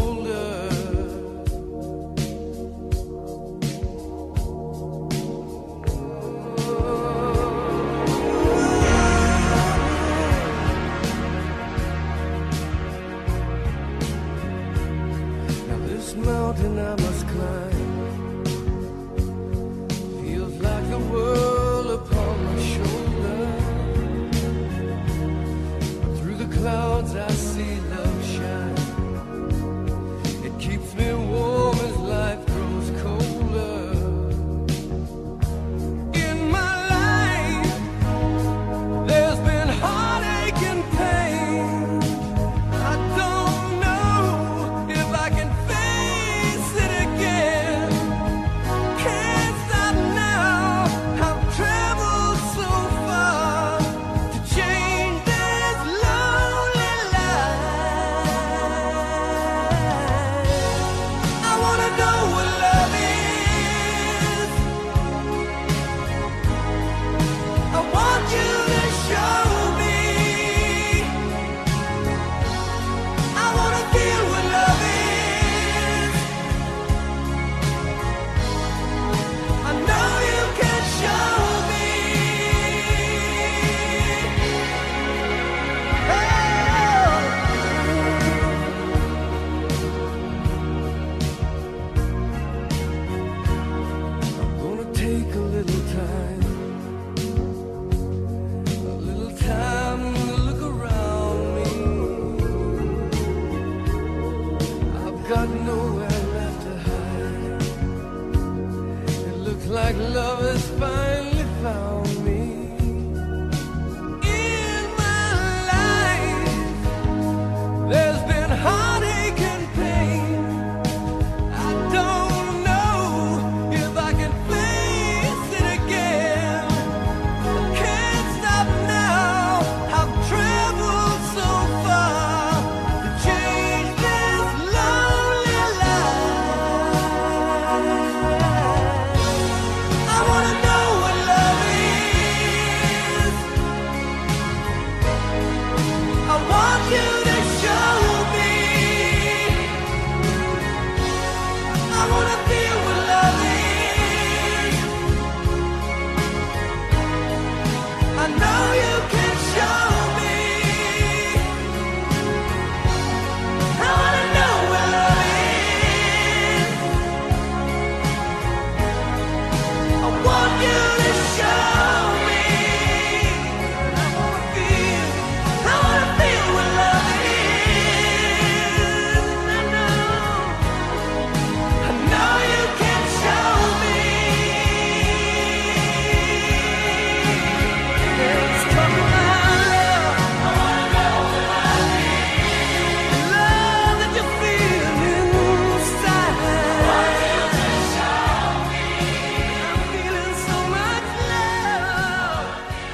Speaker 2: mountain I'm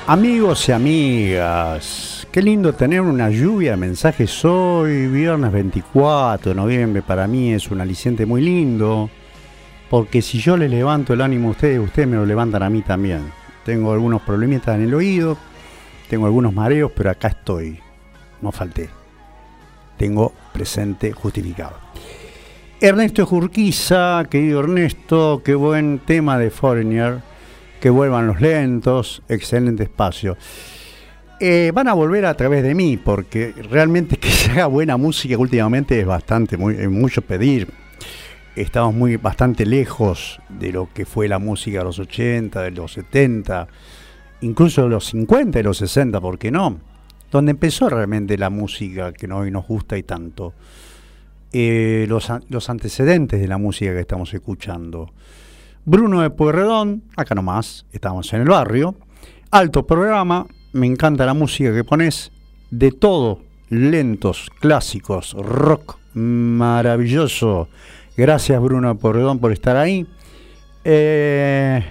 Speaker 1: Amigos y amigas, qué lindo tener una lluvia de mensajes hoy, viernes 24 de noviembre, para mí es un aliciente muy lindo, porque si yo les levanto el ánimo a ustedes, ustedes me lo levantan a mí también. Tengo algunos problemitas en el oído, tengo algunos mareos, pero acá estoy, no falté. Tengo presente justificado. Ernesto Jurquiza, querido Ernesto, qué buen tema de Foreigner que vuelvan los lentos, excelente espacio. Eh, van a volver a través de mí, porque realmente que se haga buena música últimamente es bastante, muy, es mucho pedir. Estamos muy, bastante lejos de lo que fue la música de los 80, de los 70, incluso de los 50 y los 60, ¿por qué no? Donde empezó realmente la música que hoy nos gusta y tanto. Eh, los antecedentes de la música que estamos escuchando. Bruno de Pueyrredón, acá nomás, estamos en el barrio. Alto programa, me encanta la música que pones, de todo, lentos, clásicos, rock, maravilloso. Gracias Bruno de Pueyrredón por estar ahí. Eh,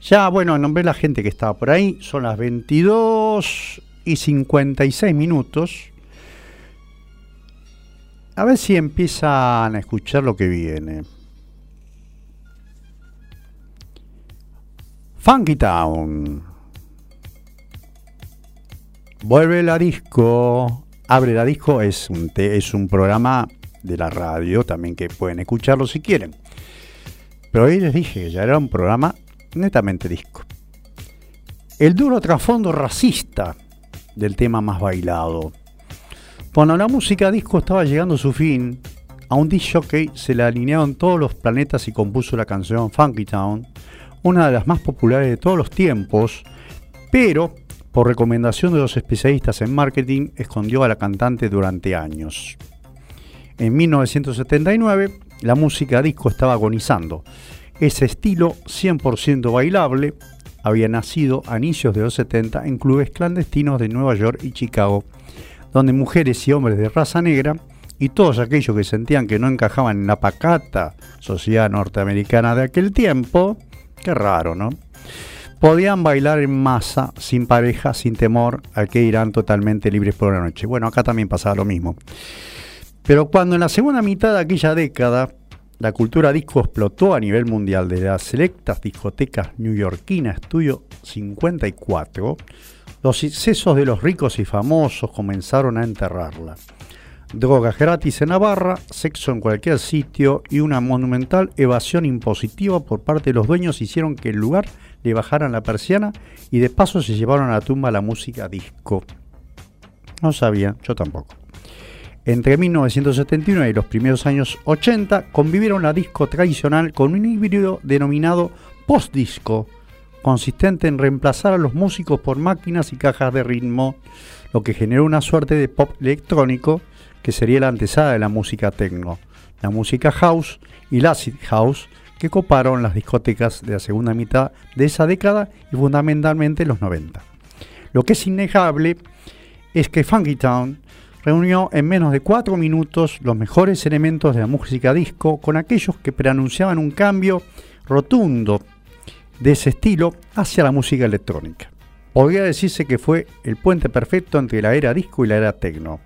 Speaker 1: ya, bueno, nombré la gente que estaba por ahí, son las 22 y 56 minutos. A ver si empiezan a escuchar lo que viene. Funky Town. Vuelve la disco. Abre la disco es un, es un programa de la radio también que pueden escucharlo si quieren. Pero ahí les dije que ya era un programa netamente disco. El duro trasfondo racista del tema más bailado. Cuando la música disco estaba llegando a su fin, a un disc jockey se le alinearon todos los planetas y compuso la canción Funky Town una de las más populares de todos los tiempos, pero por recomendación de los especialistas en marketing escondió a la cantante durante años. En 1979, la música disco estaba agonizando. Ese estilo 100% bailable había nacido a inicios de los 70 en clubes clandestinos de Nueva York y Chicago, donde mujeres y hombres de raza negra y todos aquellos que sentían que no encajaban en la pacata sociedad norteamericana de aquel tiempo, Qué raro, ¿no? Podían bailar en masa, sin pareja, sin temor, a que irán totalmente libres por la noche. Bueno, acá también pasaba lo mismo. Pero cuando en la segunda mitad de aquella década la cultura disco explotó a nivel mundial de las selectas discotecas neoyorquinas, estudio 54, los excesos de los ricos y famosos comenzaron a enterrarla drogas gratis en Navarra, sexo en cualquier sitio y una monumental evasión impositiva por parte de los dueños hicieron que el lugar le bajaran la persiana y de paso se llevaron a la tumba la música disco. No sabía, yo tampoco. Entre 1979 y los primeros años 80 convivieron la disco tradicional con un híbrido denominado post-disco, consistente en reemplazar a los músicos por máquinas y cajas de ritmo, lo que generó una suerte de pop electrónico que sería la antesada de la música techno, la música house y la acid house que coparon las discotecas de la segunda mitad de esa década y fundamentalmente los 90. Lo que es innegable es que Funky Town reunió en menos de cuatro minutos los mejores elementos de la música disco con aquellos que preanunciaban un cambio rotundo de ese estilo hacia la música electrónica. Podría decirse que fue el puente perfecto entre la era disco y la era techno.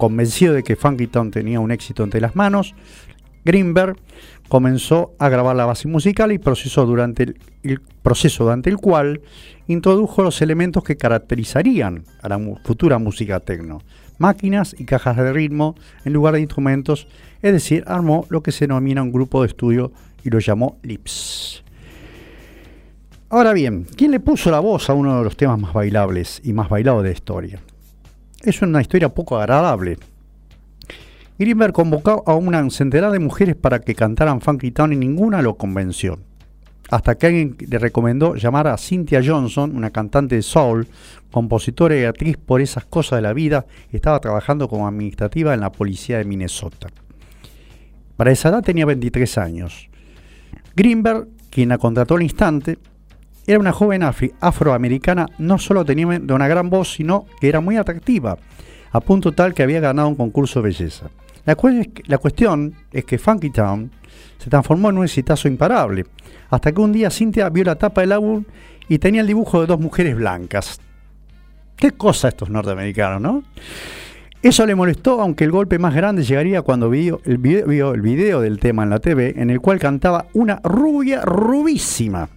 Speaker 1: Convencido de que Funky Town tenía un éxito entre las manos, Greenberg comenzó a grabar la base musical y proceso durante el, proceso durante el cual introdujo los elementos que caracterizarían a la futura música techno, máquinas y cajas de ritmo en lugar de instrumentos, es decir, armó lo que se denomina un grupo de estudio y lo llamó Lips. Ahora bien, ¿quién le puso la voz a uno de los temas más bailables y más bailados de la historia? es una historia poco agradable. Greenberg convocó a una centenar de mujeres para que cantaran Funky Town y ninguna lo convenció. Hasta que alguien le recomendó llamar a Cynthia Johnson, una cantante de soul, compositora y actriz por esas cosas de la vida, estaba trabajando como administrativa en la policía de Minnesota. Para esa edad tenía 23 años. Greenberg, quien la contrató al instante, era una joven afroamericana, no solo tenía una gran voz, sino que era muy atractiva, a punto tal que había ganado un concurso de belleza. La, cuestión es que Funky Town se transformó en un exitazo imparable, hasta que un día Cynthia vio la tapa del álbum y tenía el dibujo de dos mujeres blancas. Qué cosa estos norteamericanos, ¿no? Eso le molestó, aunque el golpe más grande llegaría cuando vio el video del tema en la TV, en el cual cantaba una rubia rubísima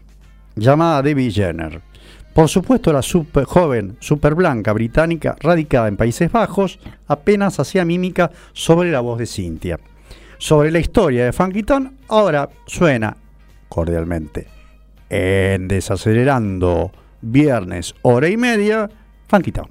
Speaker 1: llamada Debbie Jenner. Por supuesto, la super joven, super blanca británica, radicada en Países Bajos, apenas hacía mímica sobre la voz de Cynthia. Sobre la historia de Funky Town, ahora suena cordialmente. En Desacelerando, viernes, hora y media, Funky Town.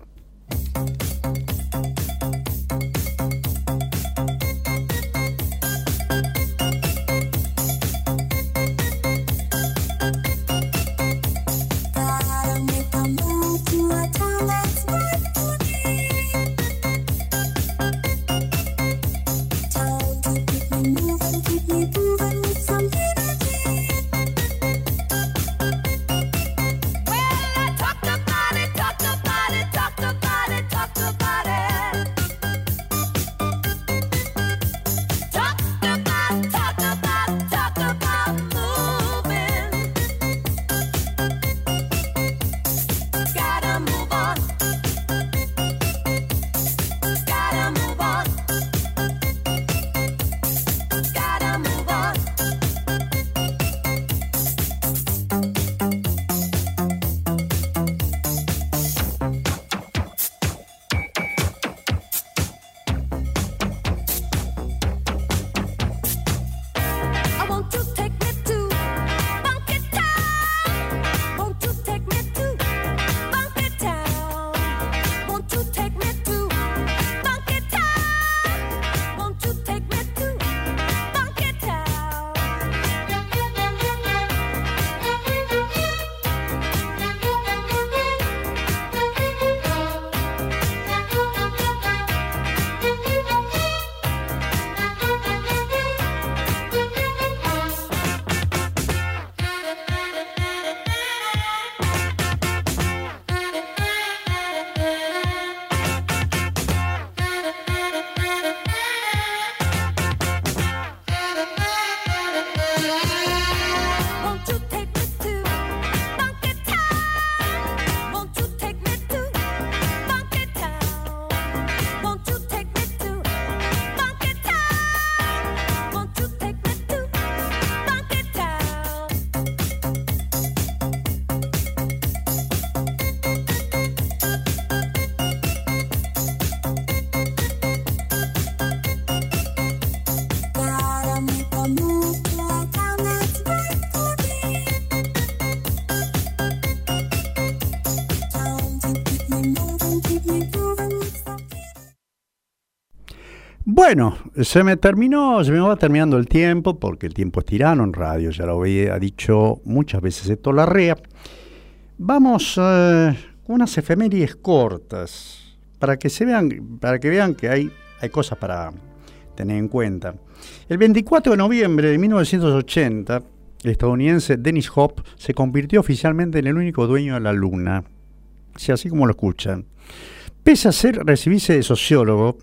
Speaker 1: bueno, se me terminó, se me va terminando el tiempo, porque el tiempo es tirano en radio, ya lo había dicho muchas veces esto la Vamos eh, con unas efemérides cortas para que se vean, para que vean que hay, hay cosas para tener en cuenta. El 24 de noviembre de 1980, el estadounidense Dennis Hop se convirtió oficialmente en el único dueño de la luna. Si así como lo escuchan. Pese a ser recibirse de sociólogo,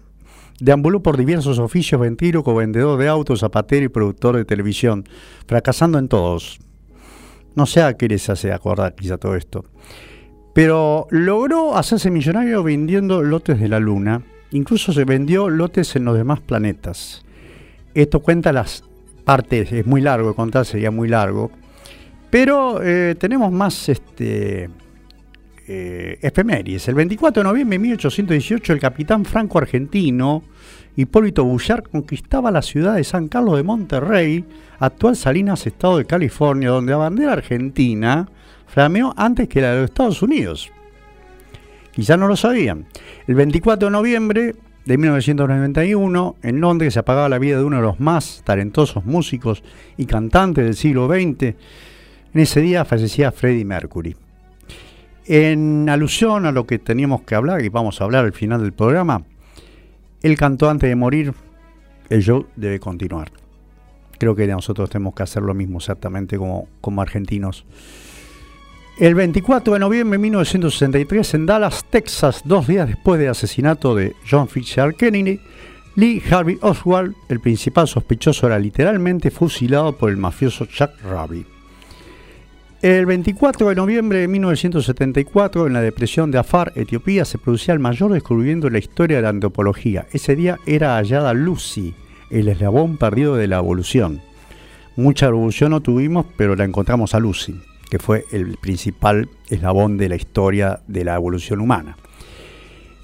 Speaker 1: Deambuló por diversos oficios ventíloco, vendedor de autos, zapatero y productor de televisión, fracasando en todos. No sé a qué les hace acordar quizá todo esto. Pero logró hacerse millonario vendiendo lotes de la Luna. Incluso se vendió lotes en los demás planetas. Esto cuenta las partes, es muy largo, contar sería muy largo. Pero eh, tenemos más este, eh, El 24 de noviembre de 1818, el capitán franco-argentino Hipólito Bullard conquistaba la ciudad de San Carlos de Monterrey, actual Salinas, estado de California, donde la bandera argentina flameó antes que la de los Estados Unidos. Quizá no lo sabían. El 24 de noviembre de 1991, en Londres se apagaba la vida de uno de los más talentosos músicos y cantantes del siglo XX. En ese día fallecía Freddie Mercury. En alusión a lo que teníamos que hablar, y vamos a hablar al final del programa, él cantó antes de morir, el show debe continuar. Creo que nosotros tenemos que hacer lo mismo exactamente como, como argentinos. El 24 de noviembre de 1963, en Dallas, Texas, dos días después del asesinato de John Fitzgerald Kennedy, Lee Harvey Oswald, el principal sospechoso, era literalmente fusilado por el mafioso Chuck Ruby. El 24 de noviembre de 1974, en la depresión de Afar, Etiopía, se producía el mayor descubrimiento de la historia de la antropología. Ese día era hallada Lucy, el eslabón perdido de la evolución. Mucha evolución no tuvimos, pero la encontramos a Lucy, que fue el principal eslabón de la historia de la evolución humana.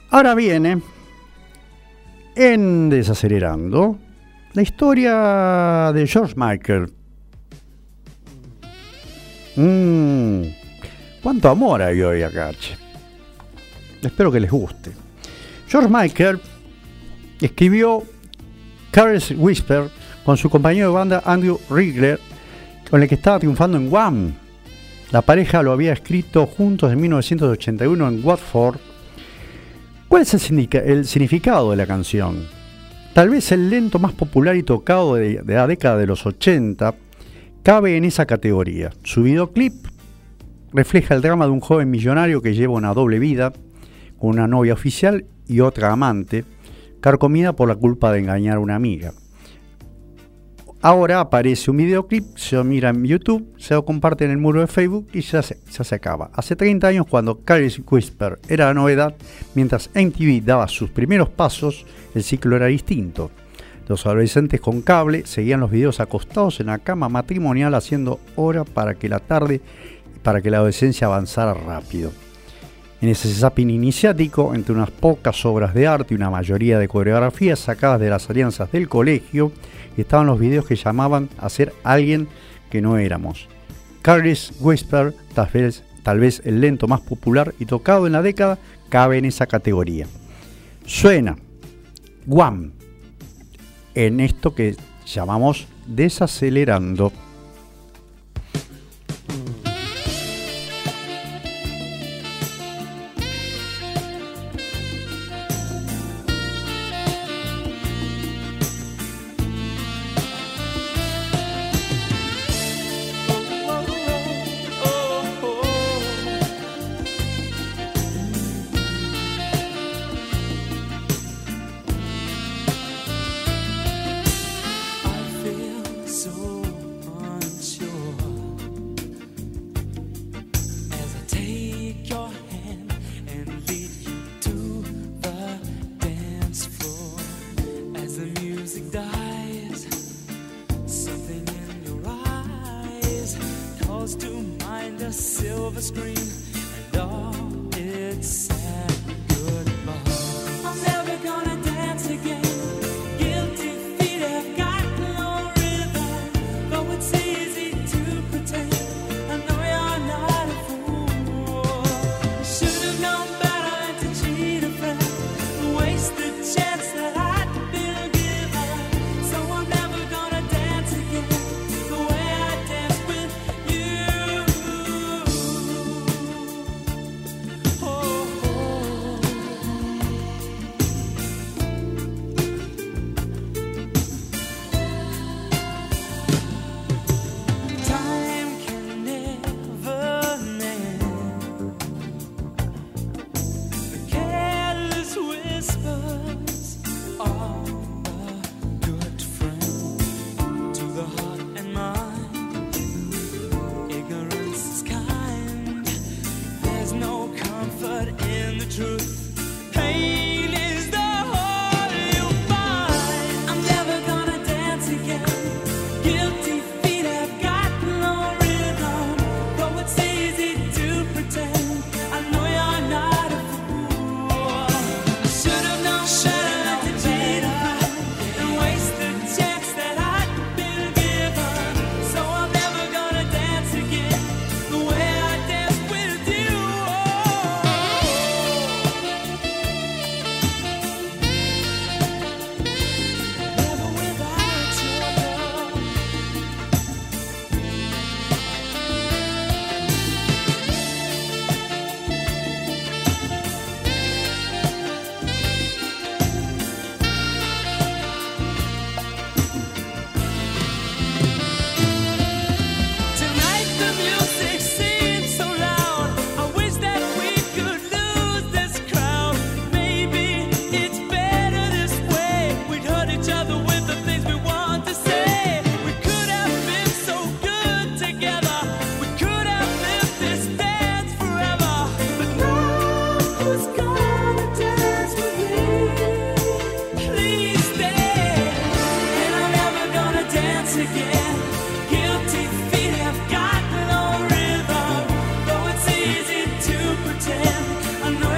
Speaker 1: Ahora viene, en Desacelerando, la historia de George Michael, Mmm, cuánto amor hay hoy acá, Espero que les guste. George Michael escribió Careless Whisper con su compañero de banda Andrew Rigler, con el que estaba triunfando en Wham La pareja lo había escrito juntos en 1981 en Watford. ¿Cuál es el, significado de la canción? Tal vez el lento más popular y tocado de, de la década de los 80 cabe en esa categoría. Su videoclip refleja el drama de un joven millonario que lleva una doble vida, con una novia oficial y otra amante, carcomida por la culpa de engañar a una amiga. Ahora aparece un videoclip, se lo mira en YouTube, se lo comparte en el muro de Facebook y ya se, se acaba. Hace 30 años, cuando Carrie Whisper era la novedad, mientras MTV daba sus primeros pasos, el ciclo era distinto. Los adolescentes con cable seguían los videos acostados en la cama matrimonial haciendo hora para que la tarde para que la adolescencia avanzara rápido. En ese zapping iniciático, entre unas pocas obras de arte y una mayoría de coreografías sacadas de las alianzas del colegio, estaban los videos que llamaban a ser alguien que no éramos. Carly's Whisper, tal vez, tal vez el lento más popular y tocado en la década, cabe en esa categoría. Suena, Guam, en esto que llamamos desacelerando. You pretend I know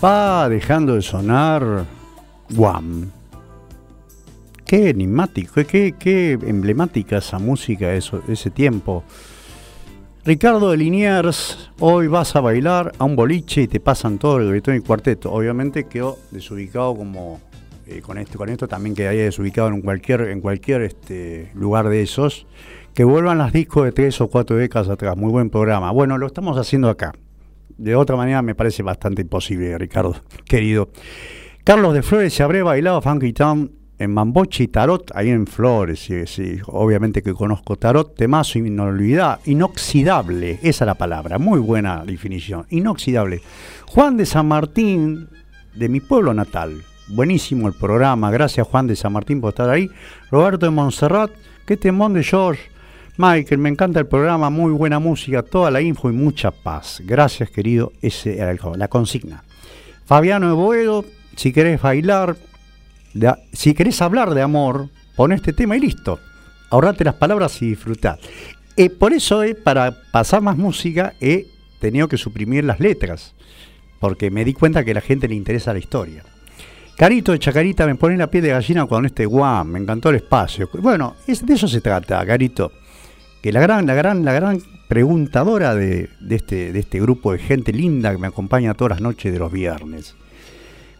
Speaker 1: Va dejando de sonar Guam. Qué enigmático, qué, qué emblemática esa música, eso, ese tiempo. Ricardo de Liniers, hoy vas a bailar a un boliche y te pasan todo el gritón y cuarteto. Obviamente quedó desubicado como eh, con esto, con esto también quedaría desubicado en cualquier, en cualquier este, lugar de esos. Que vuelvan las discos de tres o cuatro décadas atrás. Muy buen programa. Bueno, lo estamos haciendo acá. De otra manera me parece bastante imposible, Ricardo, querido. Carlos de Flores se habré bailado Funky Town en y Tarot, ahí en Flores, sí, obviamente que conozco Tarot, temazo inolvidable, inoxidable, esa es la palabra, muy buena definición, inoxidable. Juan de San Martín, de mi pueblo natal, buenísimo el programa, gracias Juan de San Martín por estar ahí. Roberto de Montserrat, qué temón de George, Michael, me encanta el programa, muy buena música, toda la info y mucha paz. Gracias, querido. Ese era el, la consigna. Fabiano Evoedo si querés bailar, si querés hablar de amor, pon este tema y listo. Ahorrate las palabras y disfrutad. Eh, por eso, eh, para pasar más música, he eh, tenido que suprimir las letras, porque me di cuenta que a la gente le interesa la historia. Carito de Chacarita me pone la piel de gallina con este guam, me encantó el espacio. Bueno, de eso se trata, Carito que la gran, la gran, la gran preguntadora de, este, de, este, grupo de gente linda que me acompaña todas las noches de los viernes.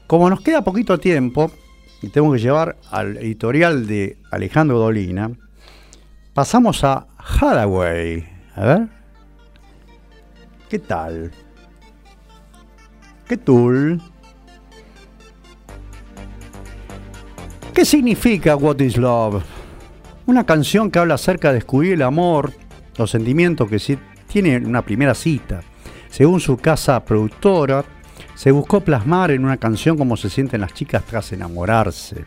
Speaker 1: Como nos queda poquito tiempo, y tengo que llevar al editorial de Alejandro Dolina, pasamos a Hadaway. A ver. ¿Qué tal? ¿Qué tool ¿Qué significa What is Love? Una canción que habla acerca de descubrir el amor, los sentimientos que tiene en una primera cita. Según su casa productora, se buscó plasmar en una canción cómo se sienten las chicas tras enamorarse.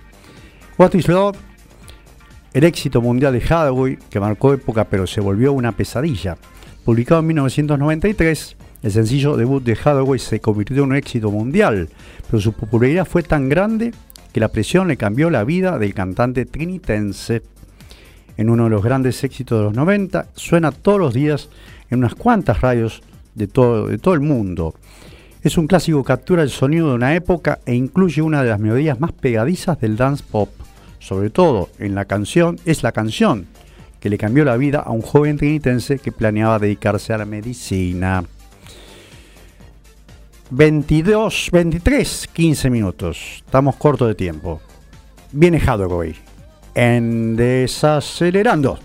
Speaker 1: What is Love, el éxito mundial de Hathaway, que marcó época pero se volvió una pesadilla. Publicado en 1993, el sencillo debut de Hathaway se convirtió en un éxito mundial, pero su popularidad fue tan grande que la presión le cambió la vida del cantante trinitense en uno de los grandes éxitos de los 90, suena todos los días en unas cuantas radios de todo, de todo el mundo. Es un clásico que captura el sonido de una época e incluye una de las melodías más pegadizas del dance pop. Sobre todo, en la canción es la canción que le cambió la vida a un joven trinitense que planeaba dedicarse a la medicina. 22, 23, 15 minutos. Estamos cortos de tiempo. Viene hoy en Desacelerando.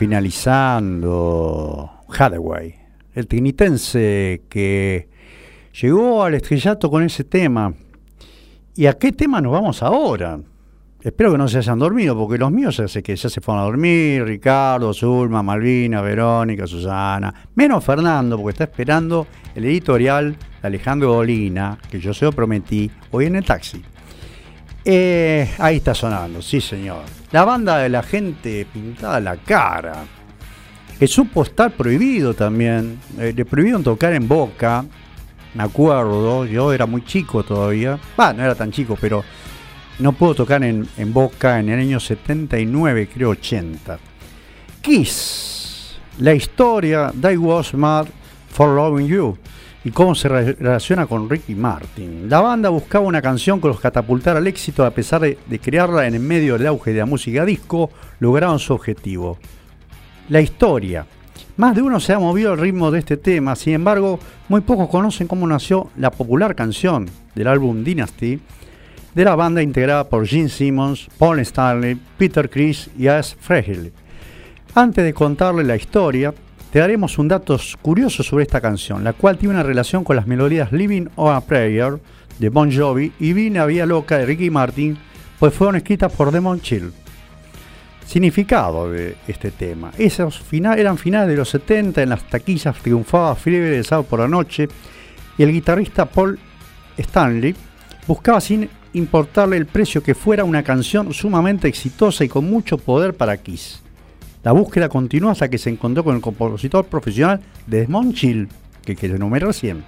Speaker 1: finalizando Hathaway, el trinitense que llegó al estrellato con ese tema. ¿Y a qué tema nos vamos ahora? Espero que no se hayan dormido, porque los míos ya que ya se fueron a dormir, Ricardo, Zulma, Malvina, Verónica, Susana, menos Fernando, porque está esperando el editorial de Alejandro Dolina, que yo se lo prometí hoy en el taxi. Eh, ahí está sonando, sí señor. La banda de la gente pintada la cara, que supo estar prohibido también. Eh, le prohibieron tocar en boca, me acuerdo, yo era muy chico todavía. Va, no era tan chico, pero no pudo tocar en, en boca en el año 79, creo 80. Kiss, la historia, I was mad for loving you y cómo se relaciona con Ricky Martin. La banda buscaba una canción que los catapultara al éxito a pesar de, crearla en el medio del auge de la música disco, lograron su objetivo. La historia. Más de uno se ha movido al ritmo de este tema, sin embargo, muy pocos conocen cómo nació la popular canción del álbum Dynasty de la banda integrada por Gene Simmons, Paul Stanley, Peter Chris y As Frehley. Antes de contarle la historia, te daremos un dato curioso sobre esta canción, la cual tiene una relación con las melodías Living on a Prayer de Bon Jovi y a Vía Loca de Ricky Martin, pues fueron escritas por Demon Chill. Significado de este tema. Esos eran finales de los 70, en las taquillas triunfaba Fiebre de sábado por la noche y el guitarrista Paul Stanley buscaba sin importarle el precio que fuera una canción sumamente exitosa y con mucho poder para Kiss. La búsqueda continuó hasta que se encontró con el compositor profesional Desmond Chill, que, que nombré recién.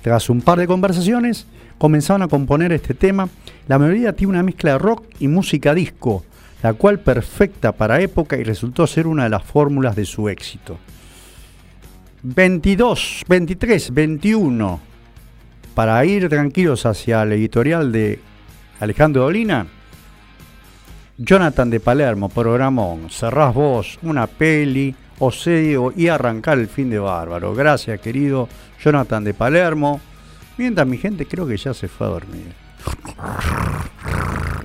Speaker 1: Tras un par de conversaciones, comenzaron a componer este tema. La melodía tiene una mezcla de rock y música disco, la cual perfecta para época y resultó ser una de las fórmulas de su éxito. 22, 23, 21. Para ir tranquilos hacia el editorial de Alejandro Dolina, Jonathan de Palermo, programón, cerrás vos una peli o y arrancar el fin de bárbaro. Gracias, querido Jonathan de Palermo. Mientras mi gente creo que ya se fue a dormir.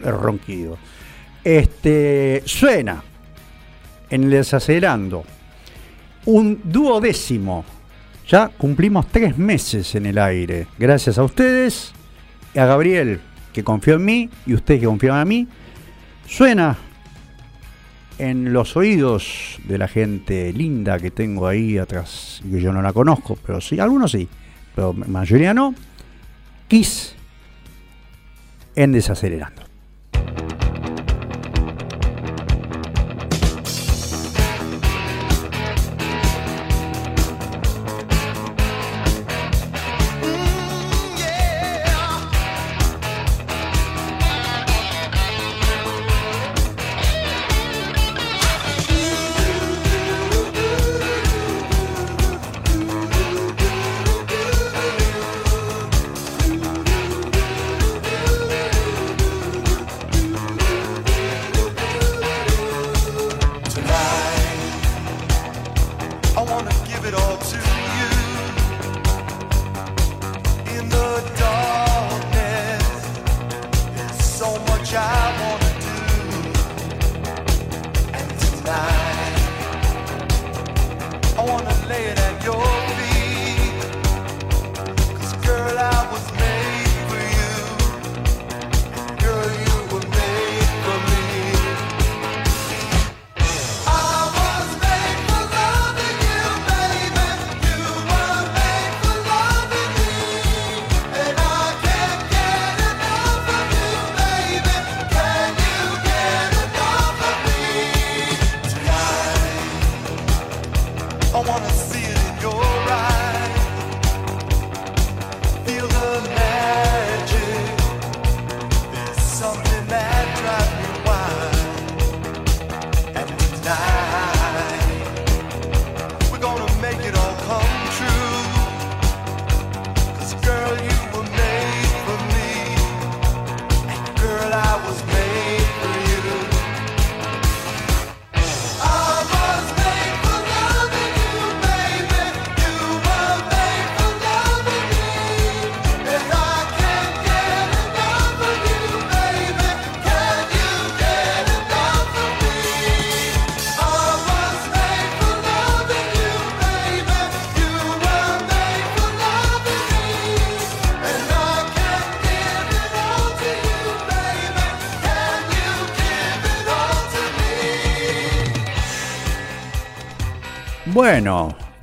Speaker 1: ronquido. Este suena en el desacelerando un duodécimo. Ya cumplimos tres meses en el aire. Gracias a ustedes, a Gabriel que confió en mí y ustedes que confían en mí. Suena en los oídos de la gente linda que tengo ahí atrás, y que yo no la conozco, pero sí, algunos sí, pero mayoría no. Kiss en Desacelerando.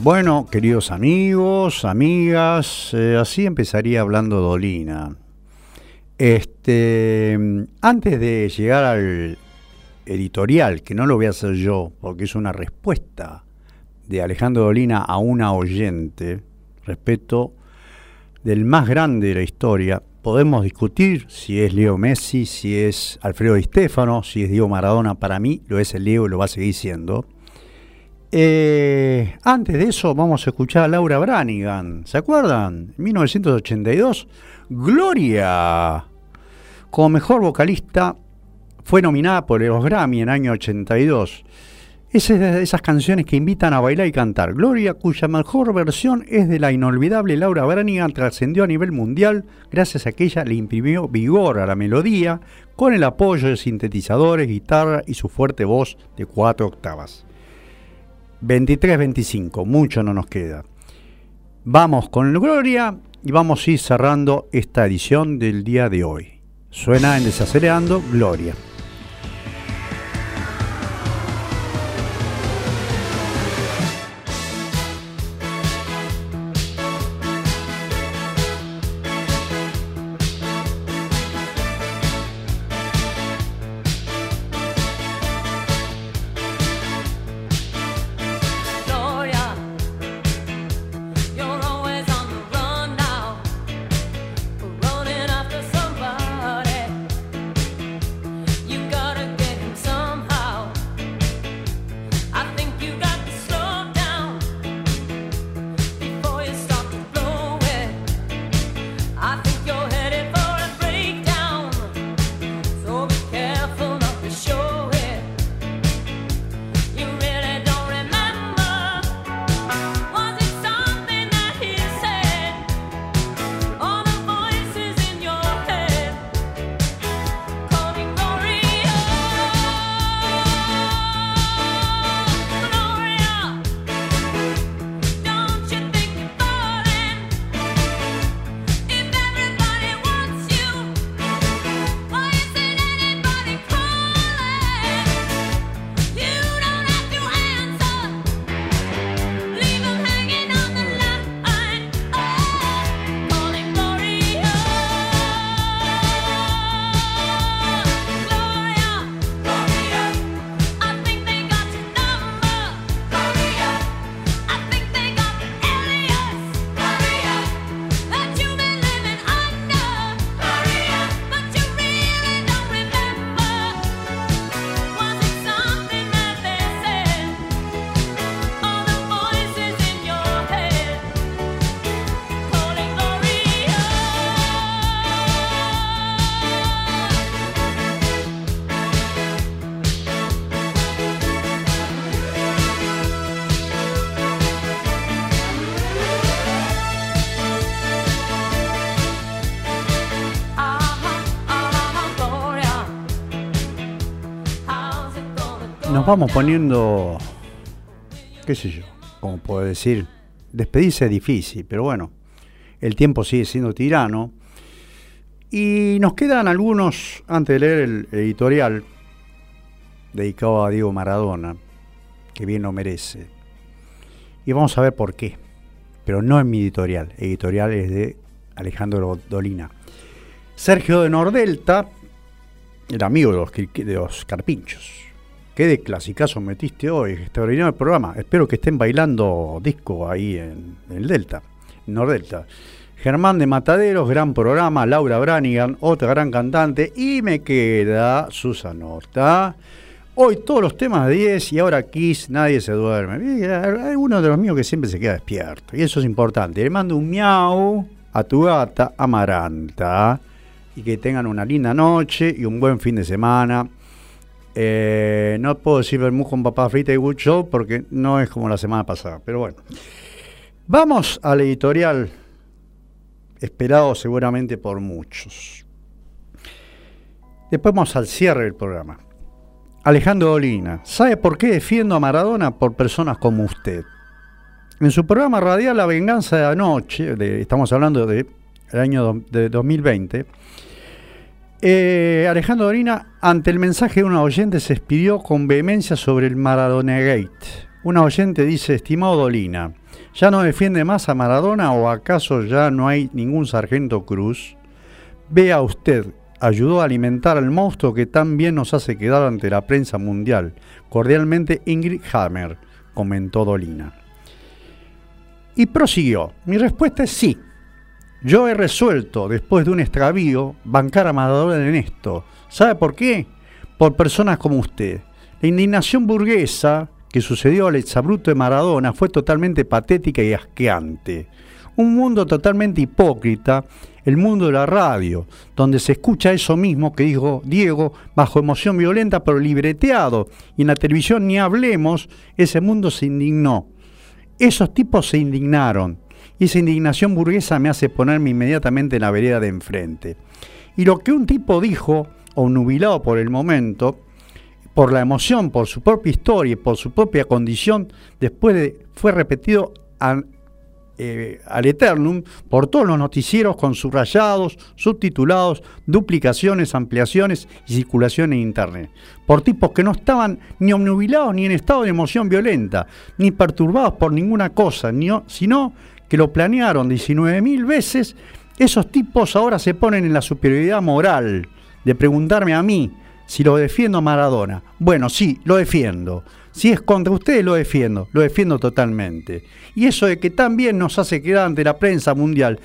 Speaker 1: Bueno, queridos amigos, amigas, eh, así empezaría hablando Dolina. Este, antes de llegar al editorial, que no lo voy a hacer yo, porque es una respuesta de Alejandro Dolina a una oyente respecto del más grande de la historia. Podemos discutir si es Leo Messi, si es Alfredo Di Stefano, si es Diego Maradona. Para mí lo es el Leo y lo va a seguir siendo. Eh, antes de eso vamos a escuchar a Laura Branigan, ¿se acuerdan? 1982, Gloria, como mejor vocalista, fue nominada por los Grammy en el año 82. Es de esas canciones que invitan a bailar y cantar. Gloria, cuya mejor versión es de la inolvidable Laura Branigan, trascendió a nivel mundial gracias a que ella le imprimió vigor a la melodía con el apoyo de sintetizadores, guitarra y su fuerte voz de cuatro octavas. 23-25, mucho no nos queda. Vamos con Gloria y vamos a ir cerrando esta edición del día de hoy. Suena en Desacelerando Gloria. vamos poniendo, qué sé yo, como puedo decir, despedirse es difícil, pero bueno, el tiempo sigue siendo tirano. Y nos quedan algunos, antes de leer el editorial, dedicado a Diego Maradona, que bien lo merece. Y vamos a ver por qué. Pero no en mi editorial, editorial es de Alejandro Dolina. Sergio de Nordelta, el amigo de los carpinchos Qué de clasicazo metiste hoy, extraordinario el programa. Espero que estén bailando disco ahí en, el Delta, En Nordelta. Germán de Mataderos, gran programa. Laura Branigan, otra gran cantante. Y me queda Susanota. Hoy todos los temas 10 y ahora Kiss, nadie se duerme. Eh, hay uno de los míos que siempre se queda despierto. Y eso es importante. Le mando un miau a tu gata Amaranta. Y que tengan una linda noche y un buen fin de semana. Eh, no puedo decir mucho con papá frita y good show porque no es como la semana pasada, pero bueno. Vamos al editorial, esperado seguramente por muchos. Después vamos al cierre del programa. Alejandro Olina ¿sabe por qué defiendo a Maradona? Por personas como usted. En su programa radial La Venganza de Anoche, estamos hablando del año de 2020, eh, Alejandro Dolina, ante el mensaje de una oyente, se expidió con vehemencia sobre el Maradona Gate. Una oyente dice, estimado Dolina, ¿ya no defiende más a Maradona o acaso ya no hay ningún sargento Cruz? Vea usted, ayudó a alimentar al monstruo que tan bien nos hace quedar ante la prensa mundial. Cordialmente Ingrid Hammer, comentó Dolina. Y prosiguió, mi respuesta es sí. Yo he resuelto, después de un extravío, bancar a Maradona en esto. ¿Sabe por qué? Por personas como usted. La indignación burguesa que sucedió al exabruto de Maradona fue totalmente patética y asqueante. Un mundo totalmente hipócrita, el mundo de la radio, donde se escucha eso mismo que dijo Diego bajo emoción violenta pero libreteado. Y en la televisión ni hablemos, ese mundo se indignó. Esos tipos se indignaron y esa indignación burguesa me hace ponerme inmediatamente en la vereda de enfrente. Y lo que un tipo dijo, obnubilado por el momento, por la emoción, por su propia historia y por su propia condición, después de, fue repetido al, eh, eternum por todos los noticieros con subrayados, subtitulados, duplicaciones, ampliaciones y circulación en Internet. Por tipos que no estaban ni omnubilados ni en estado de emoción violenta, ni perturbados por ninguna cosa, sino que lo planearon 19.000 veces, esos tipos ahora se ponen en la superioridad moral de preguntarme a mí si lo defiendo a Maradona. Bueno, sí, lo defiendo. Si es contra ustedes, lo defiendo, lo defiendo totalmente. Y eso de que también nos hace quedar ante la prensa mundial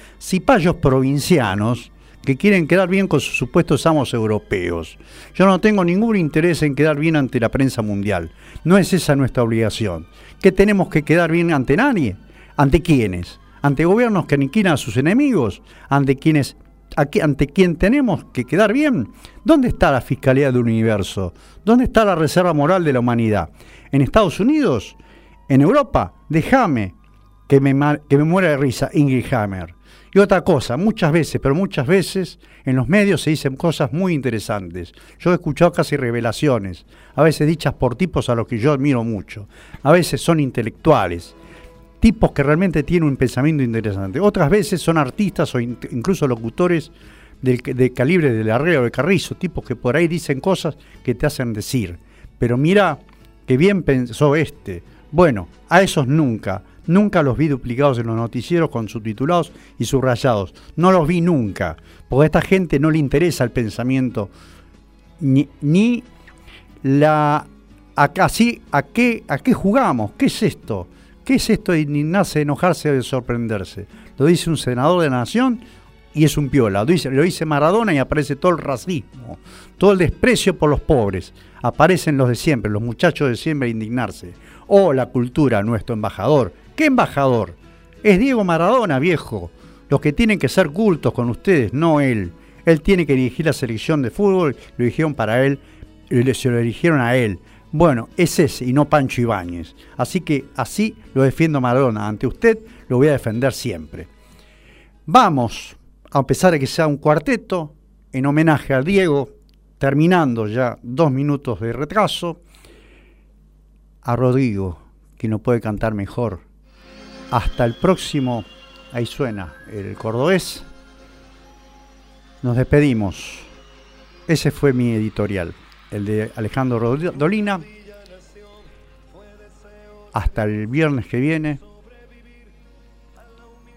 Speaker 1: payos provincianos que quieren quedar bien con sus supuestos amos europeos. Yo no tengo ningún interés en quedar bien ante la prensa mundial. No es esa nuestra obligación. ¿Qué tenemos que quedar bien ante nadie? ¿Ante quiénes? ¿Ante gobiernos que aniquilan a sus enemigos? ¿Ante quiénes, ante quién tenemos que quedar bien. ¿Dónde está la fiscalía del universo? ¿Dónde está la reserva moral de la humanidad? ¿En Estados Unidos? ¿En Europa? Déjame que me, que me muera de risa Ingrid Hammer. Y otra cosa, muchas veces, pero muchas veces en los medios se dicen cosas muy interesantes. Yo he escuchado casi revelaciones, a veces dichas por tipos a los que yo admiro mucho. A veces son intelectuales, tipos que realmente tienen un pensamiento interesante. Otras veces son artistas o incluso locutores de calibre del o de Carrizo, tipos que por ahí dicen cosas que te hacen decir. Pero mira, qué bien pensó este. Bueno, a esos nunca. Nunca los vi duplicados en los noticieros con subtitulados y subrayados. No los vi nunca. Porque a esta gente no le interesa el pensamiento ni, la... Acá ¿a qué, ¿a qué jugamos? ¿Qué es esto? ¿Qué es esto de indignarse, enojarse de sorprenderse? Lo dice un senador de la nación y es un piola. Lo dice, lo Maradona y aparece todo el racismo, todo el desprecio por los pobres. Aparecen los de siempre, los muchachos de siempre a indignarse. oh, la cultura, nuestro embajador. ¿Qué embajador? Es Diego Maradona, viejo. Los que tienen que ser cultos con ustedes, no él. Él tiene que dirigir la selección de fútbol, lo eligieron para él, se lo eligieron a él. Bueno, es ese y no Pancho Ibáñez. Así que así lo defiendo Maradona. Ante usted lo voy a defender siempre. Vamos, a pesar de que sea un cuarteto, en homenaje a Diego, terminando ya dos minutos de retraso, a Rodrigo, que no puede cantar mejor. Hasta el próximo, ahí suena el cordobés. Nos despedimos. Ese fue mi editorial el de Alejandro Dolina. Hasta el viernes que viene.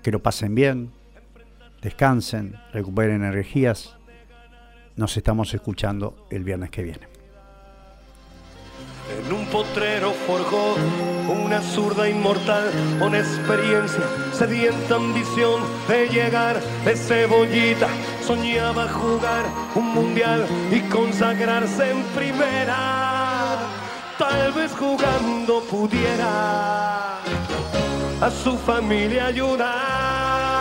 Speaker 1: Que lo pasen bien. Descansen, recuperen energías. Nos estamos escuchando el viernes que viene.
Speaker 3: En un potrero forjó una zurda inmortal con experiencia, sedienta ambición de llegar ese cebollita soñaba jugar un mundial y consagrarse en primera. Tal vez jugando pudiera a su familia ayudar.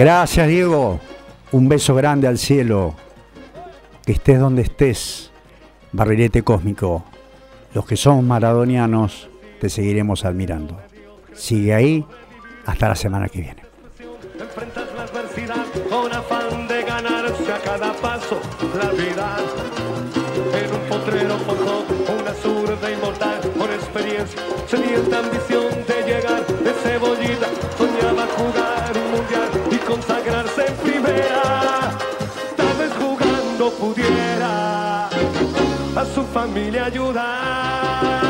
Speaker 1: Gracias, Diego. Un beso grande al cielo. Que estés donde estés, barrilete cósmico. Los que son maradonianos te seguiremos admirando. Sigue ahí hasta la semana que viene. de ganarse a cada paso
Speaker 3: experiencia pudiera a su familia ayudar.